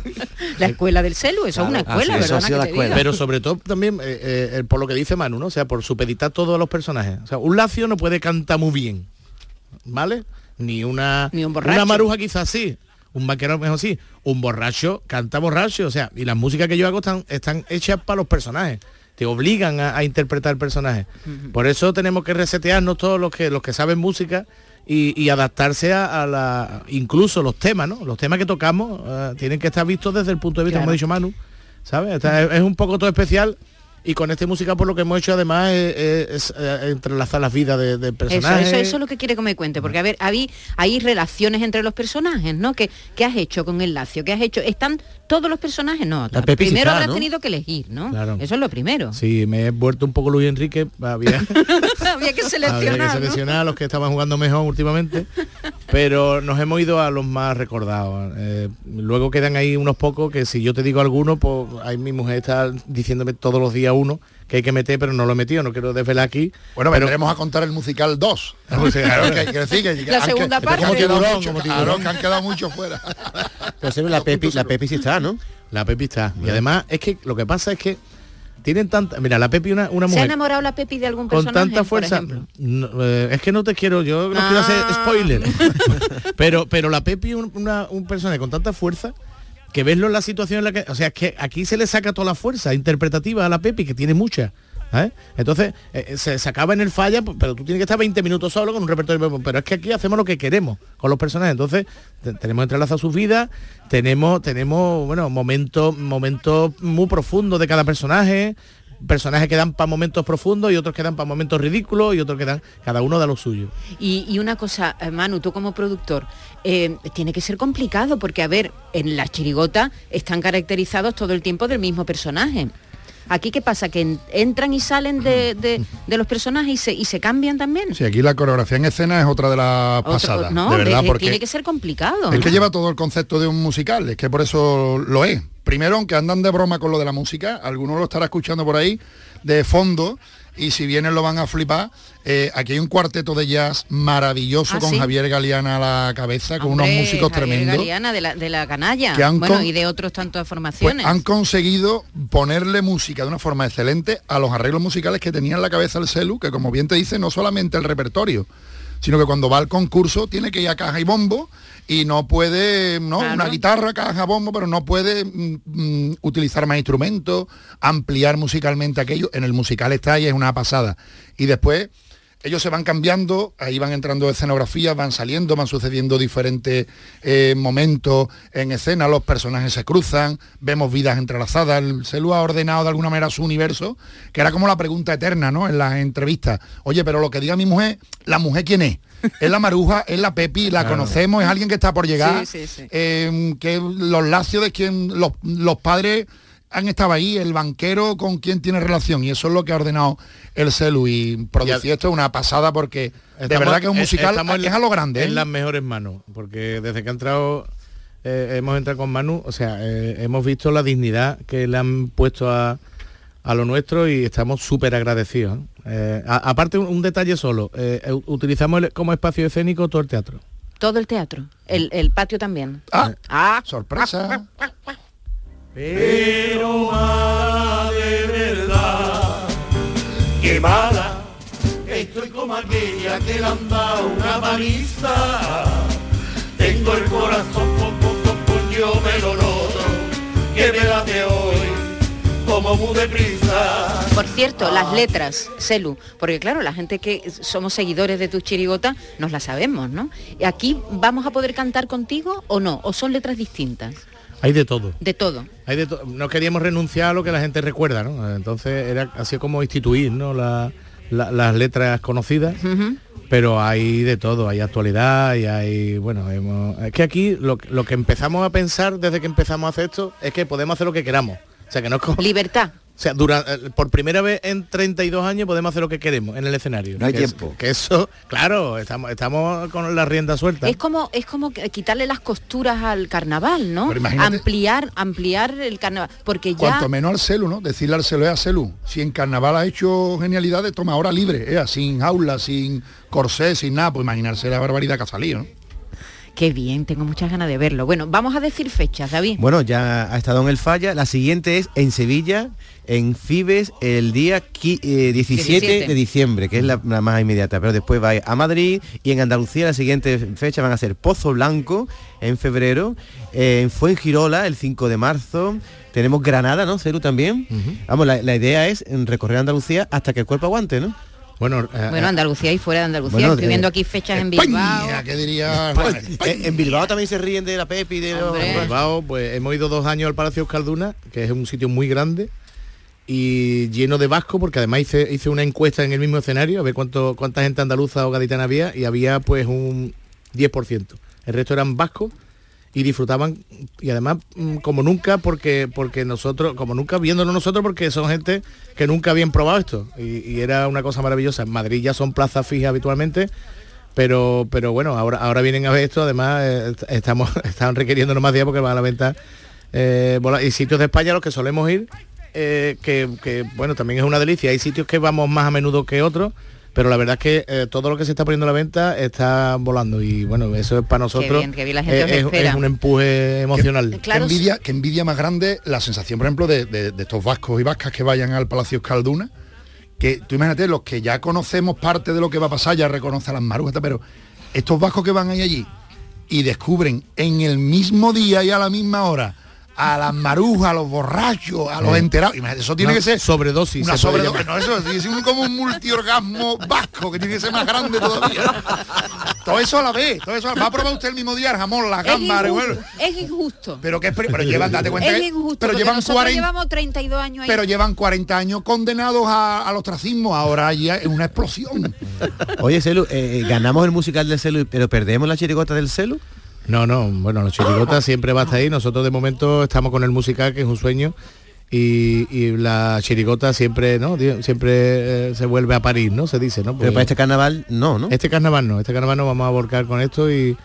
La escuela del celu, eso es una escuela, ¿verdad? eso ha sido la escuela. Pero sobre todo también eh, eh, por lo que dice Manu, ¿no? O sea, por supeditar todos los personajes. O sea, un lacio no puede cantar muy bien, ¿vale? Ni una, Ni un borracho. una maruja quizás sí, un vaquero mejor sí, un borracho canta borracho, o sea, y las músicas que yo hago están, están hechas para los personajes. Te obligan a, a interpretar el personaje. Por eso tenemos que resetearnos todos los que los que saben música y, y adaptarse a, a la incluso los temas, ¿no? Los temas que tocamos eh, tienen que estar vistos desde el punto de vista, como ha dicho Manu, ¿sabes? Está- es, es un poco todo especial y con este música por lo que hemos hecho además es, es- es, eh, entrelazar las vidas de, de Eso, personajes. eso, eso es lo que quiere que me cuente, porque a ver, hay, hay relaciones entre los personajes, ¿no? ¿Qué, qué has hecho con el Lacio? ¿Qué has hecho? ¿Están todos los personajes? No, La primero habrás ¿no? tenido que elegir, ¿no? Claro. Eso es lo primero. Sí, me he vuelto un poco Luis Enrique, había, [laughs] Había que [laughs] había seleccionar, que ¿no? seleccionar a los que estaban jugando mejor últimamente, pero nos hemos ido a los más recordados. Eh, luego quedan ahí unos pocos que si yo te digo alguno, pues ahí mi mujer está diciéndome todos los días uno que hay que meter, pero no lo he metido, no quiero desvelar aquí. Bueno, pero, vendremos a contar el musical 2. Pues [laughs] sí, Claro, que hay que decir que La segunda parte. Como Como tiburón, tiburón. que han quedado muchos fuera. Pero la Pepi, la Pepi sí está, ¿no? La Pepi está. Y además es que lo que pasa es que tienen tanta... Mira, la Pepi una, una ¿Se ha mujer... enamorado la Pepi de algún con personaje? tanta por fuerza no, eh, es que no te quiero yo no quiero hacer Ah. spoiler [laughs] pero pero la Pepi un, una- un personaje con tanta fuerza que verlo en la situación en la que o sea es que aquí se le saca toda la fuerza interpretativa a la Pepi que tiene mucha ¿sabes? entonces eh, se, se acaba en el falla pero tú tienes que estar 20 minutos solo con un repertorio pero es que aquí hacemos lo que queremos con los personajes entonces te- tenemos entrelazadas sus vidas tenemos tenemos bueno momentos momentos muy profundos de cada personaje personajes que dan para momentos profundos y otros que dan para momentos ridículos y otros que dan, cada uno da lo suyo. Y, una cosa, eh, Manu, tú como productor, eh, tiene que ser complicado porque, a ver, en la chirigota están caracterizados todo el tiempo del mismo personaje. Aquí qué pasa, que en- entran y salen de, de- de los personajes y se, y se cambian también. Sí, aquí la coreografía en escena es otra de las Otro- pasadas, no, de verdad, de- porque tiene que ser complicado. es ¿no? que lleva todo el concepto de un musical, es que por eso lo es. Primero, aunque andan de broma con lo de la música, alguno lo estará escuchando por ahí de fondo, y si vienen lo van a flipar. Eh, aquí hay un cuarteto de jazz maravilloso Ah, con ¿sí? Javier Galeana a la cabeza, con unos músicos Javier tremendos. Galeana, de la, de la canalla. Que han bueno, con- y de otros tantas Pues formaciones. han conseguido ponerle música de una forma excelente a los arreglos musicales que tenía en la cabeza el celu, que como bien te dice, no solamente el repertorio, sino que cuando va al concurso tiene que ir a caja y bombo y no puede, ¿no? Claro. Una guitarra, caja, bombo, pero no puede mm, mm, utilizar más instrumentos, ampliar musicalmente aquello. En el musical está y es una pasada. Y después ellos se van cambiando, ahí van entrando escenografías, van saliendo, van sucediendo diferentes eh, momentos en escena, los personajes se cruzan, vemos vidas entrelazadas, el Celu ha ordenado de alguna manera su universo, que era como la pregunta eterna, ¿no? En las entrevistas. Oye, pero lo que diga mi mujer, ¿la mujer quién es? Es la maruja, es la Pepi, la Claro. conocemos, es alguien que está por llegar, Sí, sí, sí. eh, que los lacios de quien los, los padres han estado ahí, el banquero con quien tiene relación, y eso es lo que ha ordenado el celu y producir esto es una pasada porque de Estamos- verdad que es un eh, musical estamos en- es a lo grande. ¿eh? En las mejores manos, porque desde que ha entrado, eh, hemos entrado con Manu, o sea, eh, hemos visto la dignidad que le han puesto a, a lo nuestro y estamos súper agradecidos. ¿eh? Eh, a- aparte, un, un detalle solo, eh, eh, utilizamos el- como espacio escénico todo el teatro. Todo el teatro. El, el patio también. Ah, sorpresa. Pero mala de verdad, que mala, estoy como aquella que le han dado una paliza. Tengo el corazón, pum, pum, pum, pum, yo me lo noto, que me late hoy, como muy deprisa. Por cierto, las letras, Celu, porque claro, la gente que somos seguidores de tu chirigota nos la sabemos, ¿no? ¿Y ¿Aquí vamos a poder cantar contigo o no? ¿O son letras distintas? Hay de todo. De todo. Hay de to- no queríamos renunciar a lo que la gente recuerda, ¿no? Entonces era así como instituir, ¿no? La- la- las letras conocidas. Pero hay de todo, hay actualidad y hay, bueno, hemos- es que aquí lo, lo que empezamos a pensar desde que empezamos a hacer esto es que podemos hacer lo que queramos. O sea, que no es como- Libertad. O sea, dura- eh, por primera vez en 32 años podemos hacer lo que queremos en el escenario. No hay Que es- tiempo. que eso, claro, estamos, estamos con la rienda suelta. Es como es como quitarle las costuras al carnaval, ¿no? Ampliar ampliar el carnaval, porque ya Cuanto menos al celu, ¿no? Decirle al celu es a celu. Si en carnaval ha hecho genialidades, toma ahora libre, ¿eh? sin jaula, sin corsé, sin nada, pues imaginarse la barbaridad que ha salido, ¿no? Qué bien, tengo muchas ganas de verlo. Bueno, vamos a decir fechas, David. Bueno, ya ha estado en el falla. La siguiente es en Sevilla, en Fibes, el día qui- eh, 17, 17. de diciembre, que es la, la más inmediata. Pero después va a Madrid y en Andalucía la siguiente fecha van a ser Pozo Blanco en febrero, eh, en Fuengirola el 5 de marzo. Tenemos Granada, ¿no? Ceru también. Vamos, la, la idea es recorrer Andalucía hasta que el cuerpo aguante, ¿no? Bueno, Bueno, Andalucía y fuera de Andalucía, Bueno, estoy eh, viendo aquí fechas en Bilbao. ¿Qué diría? en, en Bilbao también se ríen de la Pepi, de los- En Bilbao, pues hemos ido dos años al Palacio Euskalduna, que es un sitio muy grande y lleno de vasco, porque además hice, hice una encuesta en el mismo escenario, a ver cuánto, cuánta gente andaluza o gaditana había, y había pues un 10%. El resto eran vascos y disfrutaban, y además mm, como nunca, porque, porque nosotros, como nunca viéndonos nosotros, porque son gente que nunca habían probado esto, y, era una cosa maravillosa. En Madrid ya son plazas fijas habitualmente, pero pero bueno ahora ahora vienen a ver esto. Además eh, est- estamos [laughs] están requiriéndonos más días porque van a la venta eh, y sitios de España a los que solemos ir eh, que, que, bueno también es una delicia. Hay sitios que vamos más a menudo que otros pero la verdad es que eh, todo lo que se está poniendo a la venta está volando y bueno eso es para nosotros bien, qué bien, la gente os eh, es, un empuje emocional. Qué envidia, qué envidia más grande la sensación, por ejemplo, de, de- de estos vascos y vascas que vayan al Palacio Escalduna, que tú imagínate, los que ya conocemos parte de lo que va a pasar, ya reconoce a las marujas, pero estos vascos que van ahí allí y descubren en el mismo día y a la misma hora a las marujas, a los borrachos, a los Eh. enterados. Imagínate, eso tiene Una que ser sobredosis, Una se sobredosis. No, eso es un- como un multiorgasmo vasco que tiene que ser más grande todavía. todo eso a la vez, todo eso. Va a probar usted el mismo día el jamón, la Es gamba, injusto, bueno. es injusto. Pero que pero llevan, date cuenta, Es que- injusto, pero llevan nosotros 40 llevamos 32 años ahí. pero llevan 40 años condenados a- al ostracismo, ahora ya es una explosión. Oye, Celu, eh, ganamos el musical del Celu, pero perdemos la chirigota del Celu. No, no, bueno, los chirigotas [laughs] siempre va a estar ahí. Nosotros de momento estamos con el musical, que es un sueño. Y, y la chirigota siempre, ¿no? Siempre eh, se vuelve a París, ¿no? Se dice, ¿no? Pero para este carnaval no, ¿no? Este carnaval no, este carnaval nos vamos a volcar con esto y,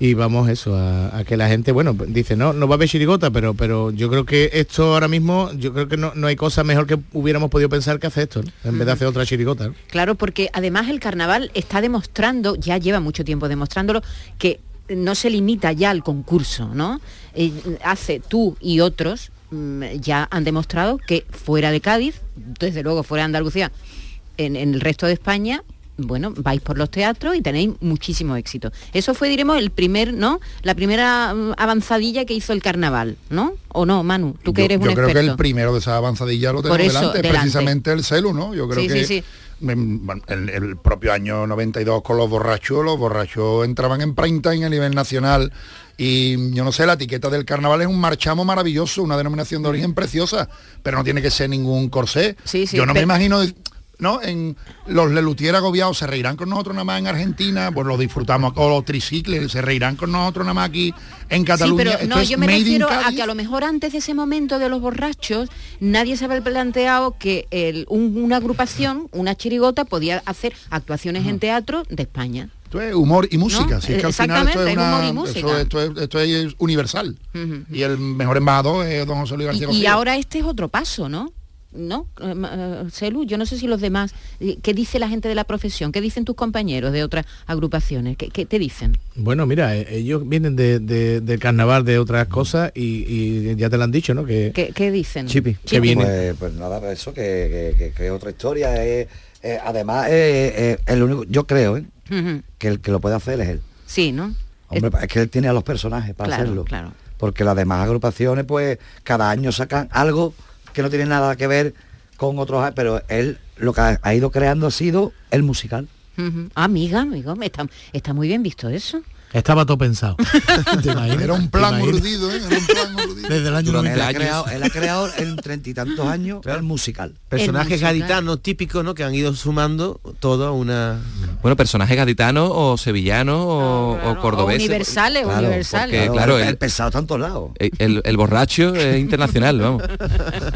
y vamos eso a, a que la gente bueno dice no no va a haber chirigota pero pero yo creo que esto ahora mismo yo creo que no, no hay cosa mejor que hubiéramos podido pensar que hacer esto ¿no? en vez de hacer otra chirigota ¿no? Claro, porque además el carnaval está demostrando, ya lleva mucho tiempo demostrándolo, que no se limita ya al concurso, ¿no? Eh, hace tú y otros mm, ya han demostrado que fuera de Cádiz, desde luego fuera de Andalucía, en, en el resto de España, bueno, vais por los teatros y tenéis muchísimo éxito. Eso fue, diremos, el primer, ¿no? La primera mm, avanzadilla que hizo el carnaval, ¿no? ¿O no, Manu? Tú que yo, eres un yo creo que el primero de esa avanzadilla lo tenemos delante, delante. precisamente el celu, ¿no? Yo creo Sí, que sí, sí. bueno, el, el propio año 92 con los borrachos, los borrachos entraban en prime time a nivel nacional y yo no sé, la etiqueta del carnaval es un marchamo maravilloso, una denominación de origen preciosa, pero no tiene que ser ningún corsé. Sí, sí, yo no me imagino ¿no? En los Lelutier agobiados se reirán con nosotros nada más en Argentina, pues lo disfrutamos, o los tricicles se reirán con nosotros nada más aquí en Sí, Cataluña. pero Esto no, yo me refiero a que a lo mejor antes de ese momento de los borrachos, nadie se había planteado que el- un- una agrupación, una chirigota, podía hacer actuaciones en teatro de España. Esto es humor y música, ¿No? si es que al final esto es, Exactamente, es una- humor y música. eso- esto, es, esto es universal. Y el mejor embajador es don José Luis García y ahora este es otro paso, ¿no? ¿No? Eh, eh, Celu, yo no sé si los demás, eh, ¿qué dice la gente de la profesión? ¿Qué dicen tus compañeros de otras agrupaciones? ¿Qué, qué te dicen? Bueno, mira, ellos vienen de, de- del carnaval de otras cosas y, y ya te lo han dicho, ¿no? Que, ¿Qué, qué dicen? que viene. Pues, pues nada, eso que, que- que- que es otra historia. eh, además, eh, eh, el único, yo creo ¿eh? Que el que lo puede hacer es él. Sí, ¿no? Hombre, es que él tiene a los personajes para Claro, hacerlo. claro. Porque las demás agrupaciones, pues, cada año sacan algo que no tiene nada que ver con otros, pero él lo que ha, ido creando ha sido el musical. Ah, Amiga, amigo, está, está muy bien visto eso. Estaba todo pensado. [laughs] Era un ¿Te plan urdido, ¿eh? Era un plan urdido. Desde el año él, 90 ha años. creado, él ha creado en treinta y tantos años el musical. Personajes gaditanos típicos, ¿no? Que han ido sumando toda una... Bueno, personajes gaditanos o sevillanos o, o cordobeses. universales, Claro, universales. porque, claro, el, el, pesado está en todos lados. el- el- el borracho es [laughs] internacional, vamos.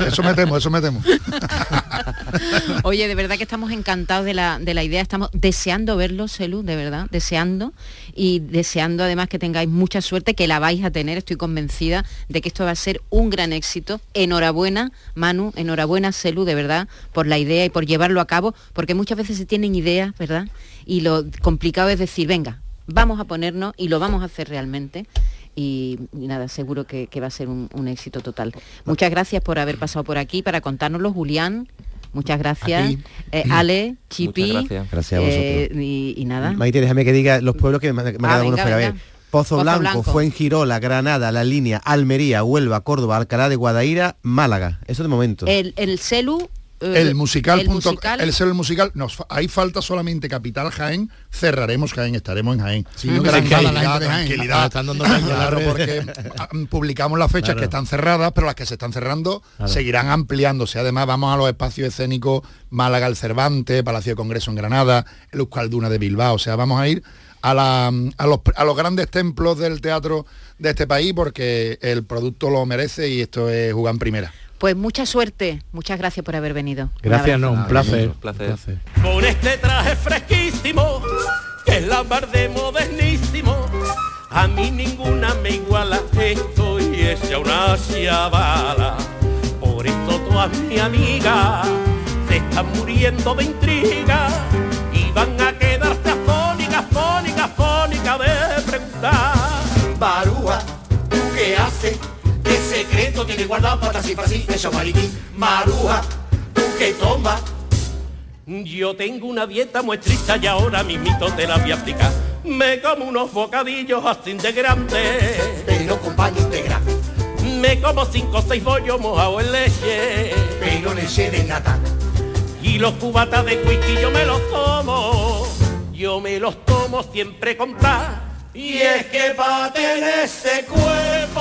Eso me temo, eso me temo. [laughs] Oye, de verdad que estamos encantados de la, de la idea, estamos deseando verlo, Celu, de verdad, deseando y deseando además que tengáis mucha suerte, que la vais a tener, estoy convencida de que esto va a ser un gran éxito. Enhorabuena, Manu, enhorabuena, Celu, de verdad, por la idea y por llevarlo a cabo, porque muchas veces se tienen ideas, ¿verdad? Y lo complicado es decir, venga, vamos a ponernos y lo vamos a hacer realmente. Y, nada, seguro que, que va a ser un, un éxito total. Muchas gracias por haber pasado por aquí para contárnoslo, Julián. Muchas gracias. A. Eh, Ale, Chipi. Muchas gracias. Gracias a vosotros. eh, y, y nada. Maite, déjame que diga los pueblos que me, me han Ah, dado unos venga, para venga. ver. Pozo, Pozo Blanco, Blanco. Fuengirola, Granada, La Línea, Almería, Huelva, Córdoba, Alcalá de Guadaira, Málaga. Eso de momento. El, el celu. Eh, El musical, el punto- musical. el ser el musical, nos, ahí falta solamente Capital Jaén, cerraremos Jaén, estaremos en Jaén. Sí, no, de Jaén. Ah, están dando Claro, porque [laughs] publicamos las fechas Claro. que están cerradas, pero las que se están cerrando Claro. seguirán ampliándose. Además, vamos a los espacios escénicos Málaga el Cervantes, Palacio de Congreso en Granada, el Euskalduna de Bilbao. O sea, vamos a ir a, la- a los, a los grandes templos del teatro de este país porque el producto lo merece y esto es jugar en primera. Pues mucha suerte. Muchas gracias por haber venido. Gracias, no, un placer. Un placer. Con este traje fresquísimo, que es la mar de modernísimo, a mí ninguna me iguala, estoy hecha una chavala. Por eso todas mis amigas se están muriendo de intriga para así, eso mariquí? Maruja, ¿tú qué tomas? Yo tengo una dieta muy estricta y ahora mismito te la voy a explicar. Me como unos bocadillos así de grandes. Pero compañero integral, Me como cinco o seis bollos mojados en leche. pero leche de nata. Y los cubatas de whisky yo me los tomo. Yo me los tomo siempre con tal. Y es que para tener ese cuerpo,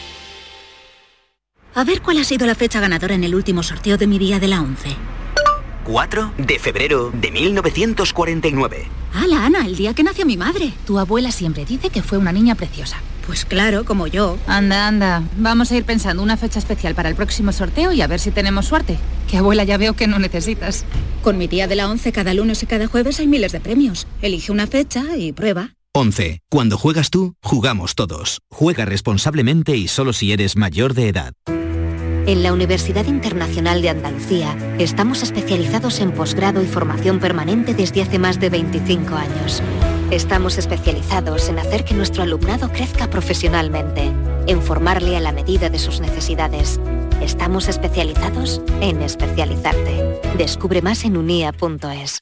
A ver cuál ha sido la fecha ganadora en el último sorteo de mi día de la 11. 4 de febrero de 1949. ¡Hala, Ana! El día que nació mi madre. Tu abuela siempre dice que fue una niña preciosa. Pues claro, como yo. Anda, anda. Vamos a ir pensando una fecha especial para el próximo sorteo y a ver si tenemos suerte. Que abuela ya veo que no necesitas. Con mi día de la 11 cada lunes y cada jueves hay miles de premios. Elige una fecha y prueba. 11. Cuando juegas tú, jugamos todos. Juega responsablemente y solo si eres mayor de edad. En la Universidad Internacional de Andalucía estamos especializados en posgrado y formación permanente desde hace más de 25 años. Estamos especializados en hacer que nuestro alumnado crezca profesionalmente, en formarle a la medida de sus necesidades. Estamos especializados en especializarte. Descubre más en unia.es.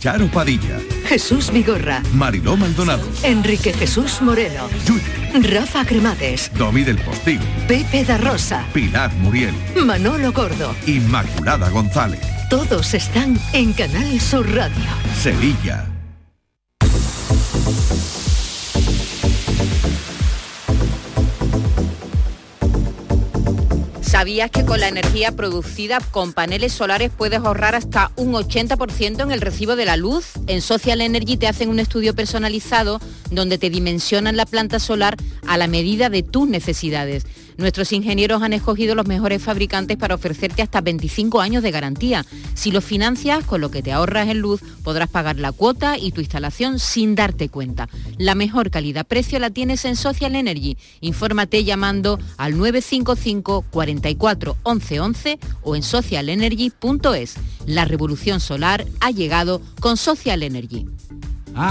Charo Padilla, Jesús Vigorra. Mariló Maldonado, Enrique Jesús Moreno. Rafa Cremades. Domi del Postigo, Pepe da Rosa. Pilar Muriel, Manolo Gordo. Inmaculada González, Todos están en Canal Sur Radio. Sevilla. ¿Sabías que con la energía producida con paneles solares puedes ahorrar hasta un 80% en el recibo de la luz? En Social Energy te hacen un estudio personalizado donde te dimensionan la planta solar a la medida de tus necesidades. Nuestros ingenieros han escogido los mejores fabricantes para ofrecerte hasta 25 años de garantía. Si lo financias, con lo que te ahorras en luz, podrás pagar la cuota y tu instalación sin darte cuenta. La mejor calidad-precio la tienes en Social Energy. Infórmate llamando al 955 44 11 11 o en socialenergy.es. La revolución solar ha llegado con Social Energy.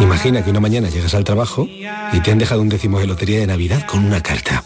Imagina que una mañana llegas al trabajo y te han dejado un décimo de lotería de Navidad con una carta.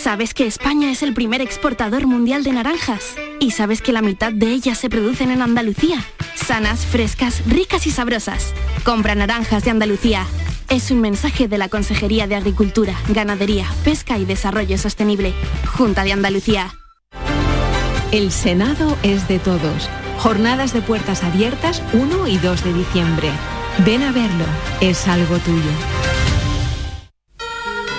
¿Sabes que España es el primer exportador mundial de naranjas? ¿Y sabes que la mitad de ellas se producen en Andalucía? Sanas, frescas, ricas y sabrosas. Compra naranjas de Andalucía. Es un mensaje de la Consejería de Agricultura, Ganadería, Pesca y Desarrollo Sostenible. Junta de Andalucía. El Senado es de todos. Jornadas de puertas abiertas 1 y 2 de diciembre. Ven a verlo, es algo tuyo.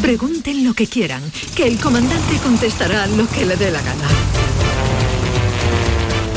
Pregunten lo que quieran, que el comandante contestará lo que le dé la gana.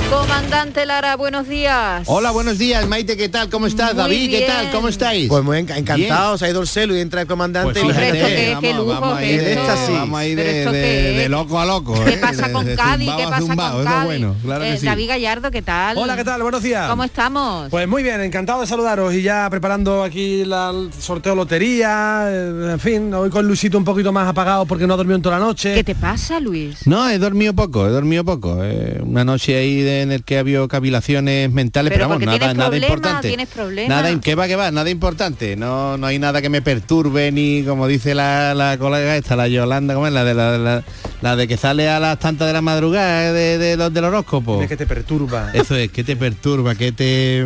Comandante Lara, buenos días. Hola, buenos días, Maite, ¿qué tal? ¿Cómo estás? Muy David, ¿qué tal? bien. ¿Cómo estáis? Pues muy enca- encantados, ha ido el celu y entra el comandante. Pues Hombre, esto qué- qué lujo, vamos a ir de. Vamos a ir loco a loco. ¿Qué pasa con Cádiz? ¿Qué pasa con Cádiz? Eh, David Gallardo, ¿qué tal? Hola, ¿qué tal? Buenos días. ¿Cómo estamos? Pues muy bien, encantado de saludaros y ya preparando aquí la- el sorteo lotería, eh, en fin, hoy con Luisito un poquito más apagado porque no ha dormido en toda la noche. ¿Qué te pasa, Luis? No, he dormido poco, he dormido poco. eh, una noche ahí de en el que ha habido cavilaciones mentales, pero, vamos, nada, nada importante. Nada, ¿qué va, qué va? Nada importante. No, no hay nada que me perturbe, ni como dice la, la colega esta, la Yolanda, ¿cómo es? La de la, la, de que sale a las tantas de la madrugada de, de, los del horóscopo. Es que te perturba. Eso es, que te perturba, que te.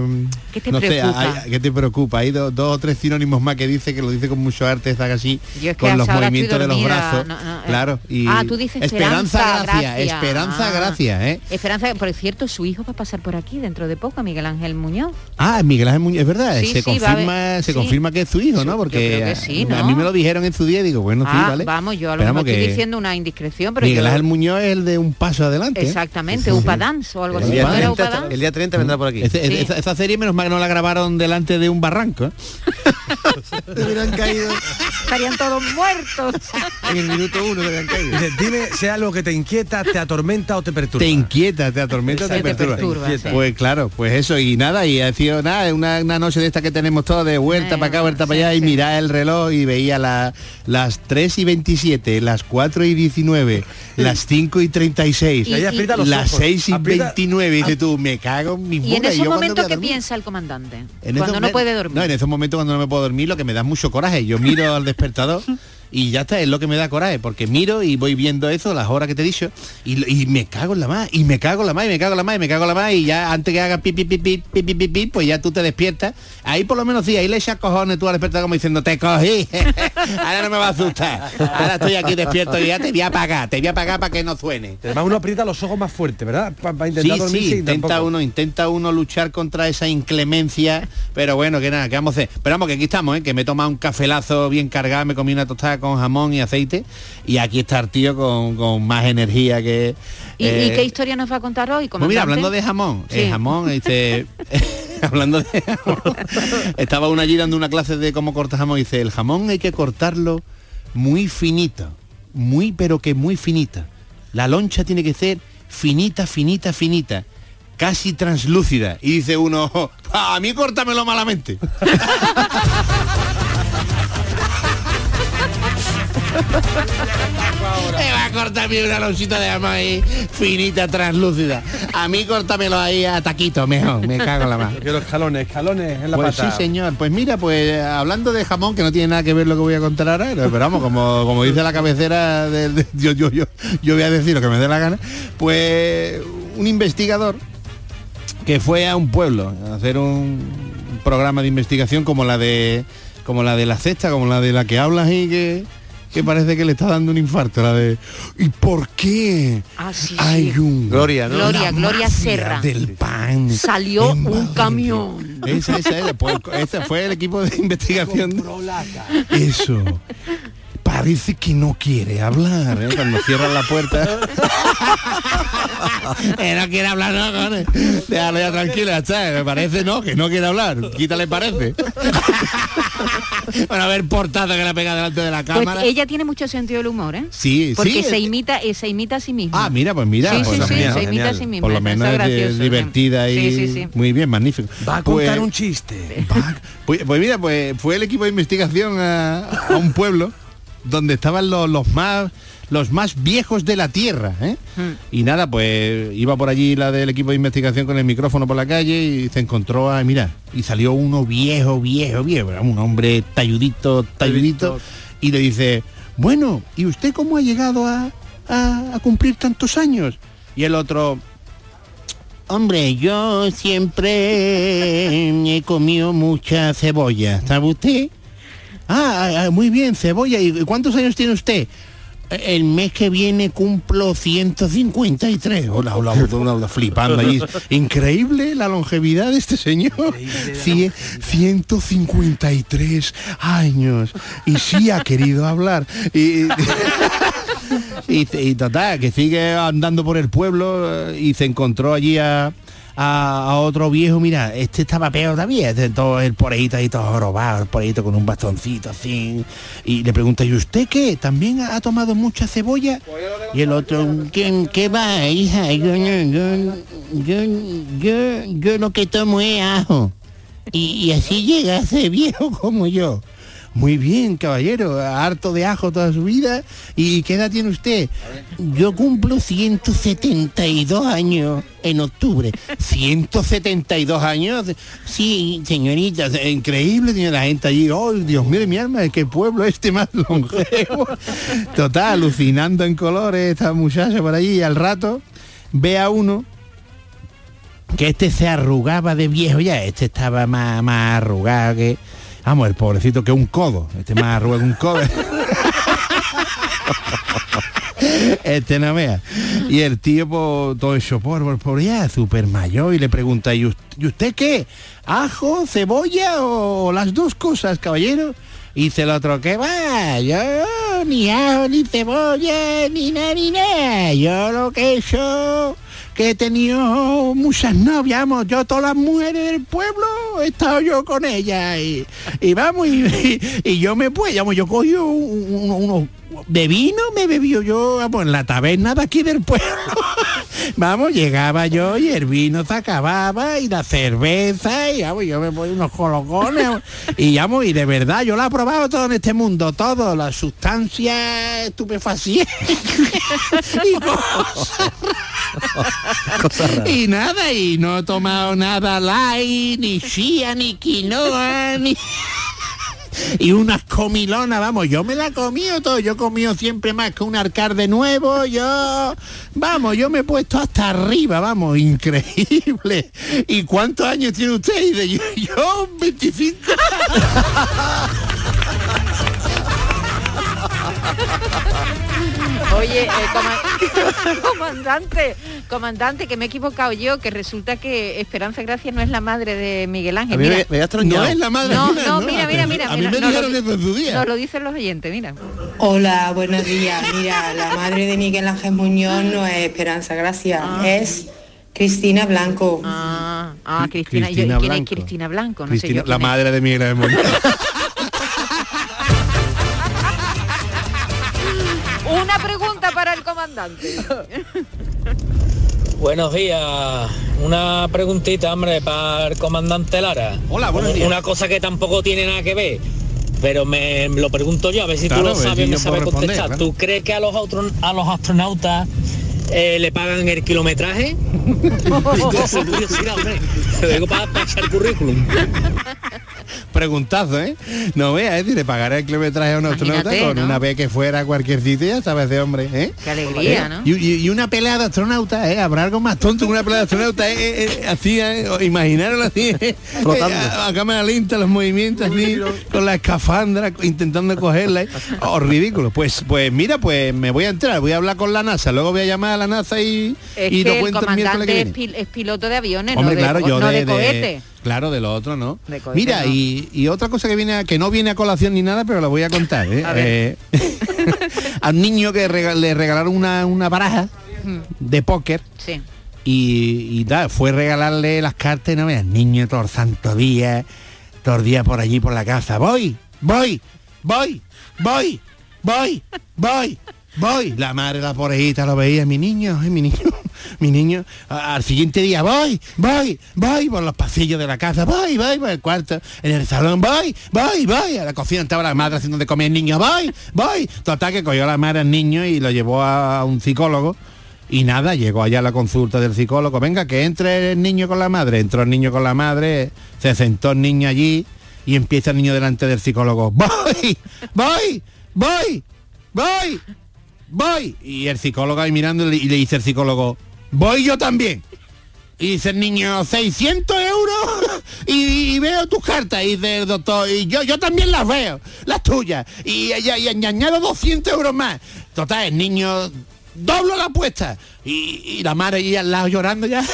¿Qué te preocupa? Sé, que te preocupa. Hay dos o tres sinónimos más que dice, que lo dice con mucho arte, está así, con los movimientos de los brazos. Eh. claro. Y ah, tú dices esperanza, gracia, esperanza ah. gracia, ¿eh? Esperanza, por cierto, su hijo va a pasar por aquí dentro de poco, Miguel Ángel Muñoz. Ah, Miguel Ángel Muñoz, es verdad, se confirma, se confirma que es su hijo, ¿no? Porque a mí me lo dijeron en su día y digo, bueno, sí, ah, vale. Vamos, yo a lo mejor estoy diciendo una indiscreción, pero Miguel Ángel Muñoz es el de un paso adelante. ¿eh? Exactamente, Upa Dance o algo así. El día 30 vendrá por aquí. Esa serie menos mal que no la grabaron delante de un barranco. ¿eh? [laughs] caído. Estarían todos muertos. en el minuto uno habían caído. Dime, sea algo que te inquieta, te atormenta o te perturba. Te inquieta, te atormenta te, perturba. Pues claro, pues eso y nada, y ha sido nada, una, una noche de esta que tenemos todo de vuelta para acá, vuelta para allá y mirar el reloj y veía la, las 3 y 27, las 4 y 19, las 5 y 36, las 6 y 29, y dices tú, me cago en mi ¿Y en esos momentos qué piensa el comandante? cuando no puede dormir. No, en esos momentos cuando no me puedo dormir lo que me da mucho coraje. Yo miro al despertador y ya está, es lo que me da coraje, porque miro y voy viendo eso, las horas que te he dicho, y, me cago en la más, y me cago en la más, y me cago en la más, y me cago en la más, y ya antes que haga pi, pi, pi, pi, pi, pi, pi, pues ya tú te despiertas. Ahí por lo menos sí, ahí le echas cojones tú al despertar como diciendo, te cogí, [laughs] ahora no me va a asustar, ahora estoy aquí despierto y ya te voy a apagar, te voy a apagar para que no suene. Además uno aprieta los ojos más fuerte, ¿verdad? Para intentar sí, sí, intenta uno, intenta uno luchar contra esa inclemencia, pero bueno, que nada, que vamos a hacer. Pero vamos, que aquí estamos, ¿eh? que me he tomado un cafelazo bien cargado, me comí una tostada con jamón y aceite y aquí está el tío con, más energía que... ¿Y, eh, qué historia nos va a contar hoy? Pues mira, hablando de jamón, el jamón, dice... [laughs] [laughs] hablando de jamón, estaba una allí dando una clase de cómo cortar jamón y dice, el jamón hay que cortarlo muy finito, muy pero que muy finita. La loncha tiene que ser finita, finita, finita casi translúcida. Y dice uno, a mí córtamelo malamente. [laughs] Me va a cortarme una lonchita de ama ahí, finita, translúcida. A mí córtamelo ahí a taquito, mejor. Me cago en la mano. Quiero escalones, escalones en la pues pata. sí, señor. Pues mira, pues hablando de jamón, que no tiene nada que ver lo que voy a contar ahora, pero vamos, como, como dice la cabecera del... yo, yo, yo, yo voy a decir lo que me dé la gana, pues un investigador que fue a un pueblo a hacer un programa de investigación como la de como la de la cesta, como la de la que hablas y que que parece que le está dando un infarto, la de ¿y por qué ah, sí, hay un Gloria, ¿no? Gloria, Gloria Serra del pan? Salió un camión. Ese, ese, pues, ese, fue el equipo de investigación. Eso. Parece que no quiere hablar, ¿eh? cuando cierran la puerta. [laughs] Eh, no quiere hablar, no, Déjalo ya tranquila, está. Me parece no, que no quiere hablar. Quítale parece. bueno, a ver portada que la pega delante de la pues cámara. ella tiene mucho sentido del humor, ¿eh? Sí, Porque se imita, eh, se imita a sí misma. Ah, mira, pues mira. Sí, pues sí, sí, se imita a sí misma. Por lo menos es, divertida y muy bien, magnífico. Va a contar pues, un chiste. pues, pues, mira, pues fue el equipo de investigación a, un pueblo donde estaban los, los más los más viejos de la Tierra. ¿eh? Hmm. Y nada, pues iba por allí la del equipo de investigación con el micrófono por la calle y se encontró a, mira, y salió uno viejo, viejo, viejo, un hombre talludito, talludito, y le dice, bueno, ¿y usted cómo ha llegado a, a, a cumplir tantos años? Y el otro, Hombre, yo siempre [laughs] he comido mucha cebolla, ¿sabe usted? Ah, ah, muy bien, cebolla. ¿Y cuántos años tiene usted? el mes que viene cumplo 153. Hola, hola, hola, hola flipando allí. Increíble la longevidad de este señor. 153 años. Y sí ha querido hablar. Y, y, total, que sigue andando por el pueblo eh, y se encontró allí a a, otro viejo, mira, este estaba peor también, este, todo el porejito ahí todo jorobado, el porejito con un bastoncito así, y le pregunta, ¿y usted qué? ¿También ha tomado mucha cebolla? Y el otro, ¿qué, qué va, hija? Yo, yo, yo, yo, yo lo que tomo es ajo. Y, y así llega a ser viejo como yo. Muy bien, caballero, harto de ajo toda su vida. ¿Y qué edad tiene usted? Yo cumplo 172 años en octubre. 172 años. Sí, señorita, increíble, tiene la gente allí. Oh, Dios mío, mi alma, qué pueblo este más longevo. Total, alucinando en colores esta muchacha por allí al rato ve a uno que este se arrugaba de viejo ya, este estaba más, más arrugado que... Vamos, el pobrecito que un codo, este más que un codo. este no vea. Y el tío todo eso por, por, ya, súper mayor, y le pregunta, ¿y usted, ¿y usted qué? ¿Ajo, cebolla o las dos cosas, caballero? Y dice el otro, que va? Yo ni ajo, ni cebolla, ni nada, ni nada. Yo lo que he hecho, que he tenido muchas novias, vamos, yo todas las mujeres del pueblo he estado yo con ellas. Y, vamos, y, yo me pues, vamos, yo cogí un- un- unos de vino, me bebió yo, vamos, en la taberna de aquí del pueblo. [laughs] Vamos, llegaba yo y el vino se acababa y la cerveza y vamos, yo me ponía unos colocones y vamos, y de verdad yo lo he probado todo en este mundo, todo, las sustancias estupefacientes [laughs] y cosas. [laughs] Y nada, y no he tomado nada light, ni chía, ni quinoa, ni... [laughs] Y unas comilonas, vamos, yo me la he comido todo, yo he comido siempre más que un arcar de nuevo, yo, vamos, yo me he puesto hasta arriba, vamos, increíble. ¿Y cuántos años tiene usted? Y de yo, yo 25. [laughs] Oye, eh, coma- [laughs] comandante, comandante, que me he equivocado yo, que resulta que Esperanza Gracia no es la madre de Miguel Ángel. Me- mira. me extrañado. No es la madre No, mía, no, no, mira, mira, mira. a mí mira, me nos lo- dijeron eso en su día. Nos lo dicen los oyentes, mira. Hola, buenos días. Mira, la madre de Miguel Ángel Muñoz no es Esperanza Gracia, es Cristina Blanco. Ah, ah, Cristina, ¿y yo- ¿y Cristina ¿quién es Blanco. Cristina Blanco? No sé Cristina, yo la es. madre de Miguel Ángel Muñoz. Para comandante. [laughs] Buenos días. Una preguntita, hombre, para el comandante Lara. Hola, buenos días. Una cosa que tampoco tiene nada que ver, pero me lo pregunto yo, a ver si Claro, tú lo sabes, me yo sabes contestar. claro. ¿Tú crees que a los, a los astronautas eh, le pagan el kilometraje? [laughs] [laughs] Por curiosidad, hombre. Te lo digo para pasar currículum. Preguntazo, ¿eh? No veas, es decir, le pagará el kilometraje a un astronauta con ¿no? una vez que fuera a cualquier sitio, ya sabes de hombre, ¿eh? Qué alegría, ¿Eh? ¿no? Y, y- y una pelea de astronautas, ¿eh? Habrá algo más tonto que una pelea de astronautas, ¿eh? Eh, eh, así, ¿eh? O Imaginarlo así, ¿eh? Flotando. Eh, a, a cámara lenta, los movimientos así, con la escafandra, intentando cogerla. ¿eh? Oh, ridículo. Pues, pues mira, pues me voy a entrar, voy a hablar con la NASA, luego voy a llamar a la NASA y, Es y que lo el cuento el miércoles que es, viene. pil- es piloto de aviones, Hombre, no de, claro, co- yo no de, de de- cohete. Claro, de lo otro, ¿no? Mira, no. y, y otra cosa que viene a- que no viene a colación ni nada, pero la voy a contar. ¿eh? [laughs] A. Eh, [laughs] al niño que le regalaron una, una baraja Mm, de póker Sí. y, y da, fue regalarle las cartas y no veas, niño todo el santo día, todo el día por allí por la casa. Voy, voy, voy, voy, voy, voy, voy. La madre, la porejita lo veía, mi niño, mi niño, mi niño. Al siguiente día, voy, voy, voy por los pasillos de la casa, voy, voy por el cuarto, en el salón, voy, voy, voy. A la cocina estaba la madre haciendo de comer el niño, voy, voy. Total que cogió la madre al niño y lo llevó a un psicólogo. Y nada, llegó allá a la consulta del psicólogo, venga, que entre el niño con la madre. Entró el niño con la madre, se sentó el niño allí y empieza el niño delante del psicólogo. Voy, voy, voy, voy, voy. Y el psicólogo ahí mirándole y le dice el psicólogo, voy yo también. Y dice el niño, 600 euros y, veo tus cartas. Y dice el doctor, y yo, yo también las veo, las tuyas. Y, y, y añado 200 euros más. Total, niño doblo la apuesta. Y, la madre allí al lado llorando ya, [laughs]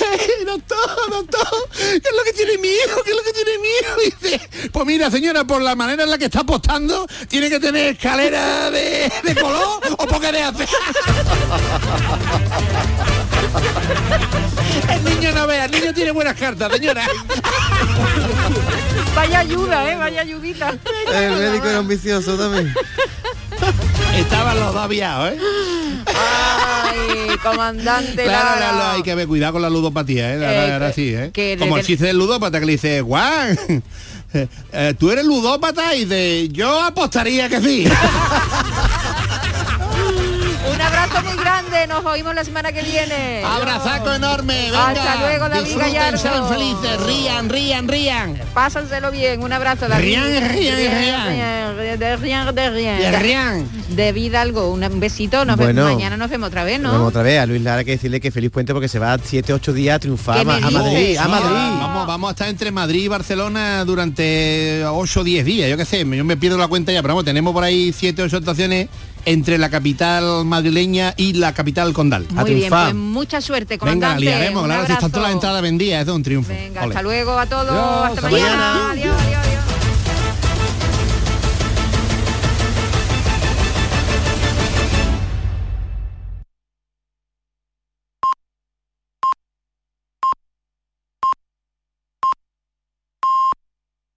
doctor, doctor, ¿qué es lo que tiene mi hijo? ¿Qué es lo que tiene mi hijo? Y dice, pues mira señora, por la manera en la que está apostando, tiene que tener escalera de, color o porque de hacer. [laughs] El niño no vea, el niño tiene buenas cartas, señora. Vaya ayuda, ¿eh? Vaya ayudita. El médico era ambicioso también. Estaban los dos aviados, ¿eh? Ay, comandante Claro, claro, hay que ver cuidado con la ludopatía, ¿eh? Ahora- Eh, ¿eh? que Como el chiste del ludópata que le dice, Juan, [laughs] eh, tú eres ludópata y de yo apostaría que sí. [laughs] Abrazo muy grande, nos oímos la semana que viene. Abrazaco enorme, venga. Hasta luego, David Disfruten, Gallardo. sean felices, rían, rían, rían. Pásenselo bien, un abrazo, David. Rían, rían, rían. rían, de rían, de rían. De rían. David algo, un besito, nos Bueno. vemos mañana, nos vemos otra vez, Nos vemos ¿no? otra vez a Luis Lara hay que decirle que feliz puente porque se va 7, 8 días a triunfar ¿Qué a, Madrid, a Sí, Madrid. Vamos, vamos a estar entre Madrid y Barcelona durante 8 o 10 días, yo qué sé, yo me pierdo la cuenta ya, pero vamos, tenemos por ahí 7 o 8 estaciones entre la capital madrileña y la capital condal. Muy bien, pues mucha suerte, Venga, comandante. la liaremos, claro, si están todas las entradas vendidas, es de un triunfo. Venga, Ole. hasta luego a todos, Adiós, hasta hasta mañana. mañana. Adiós, adiós.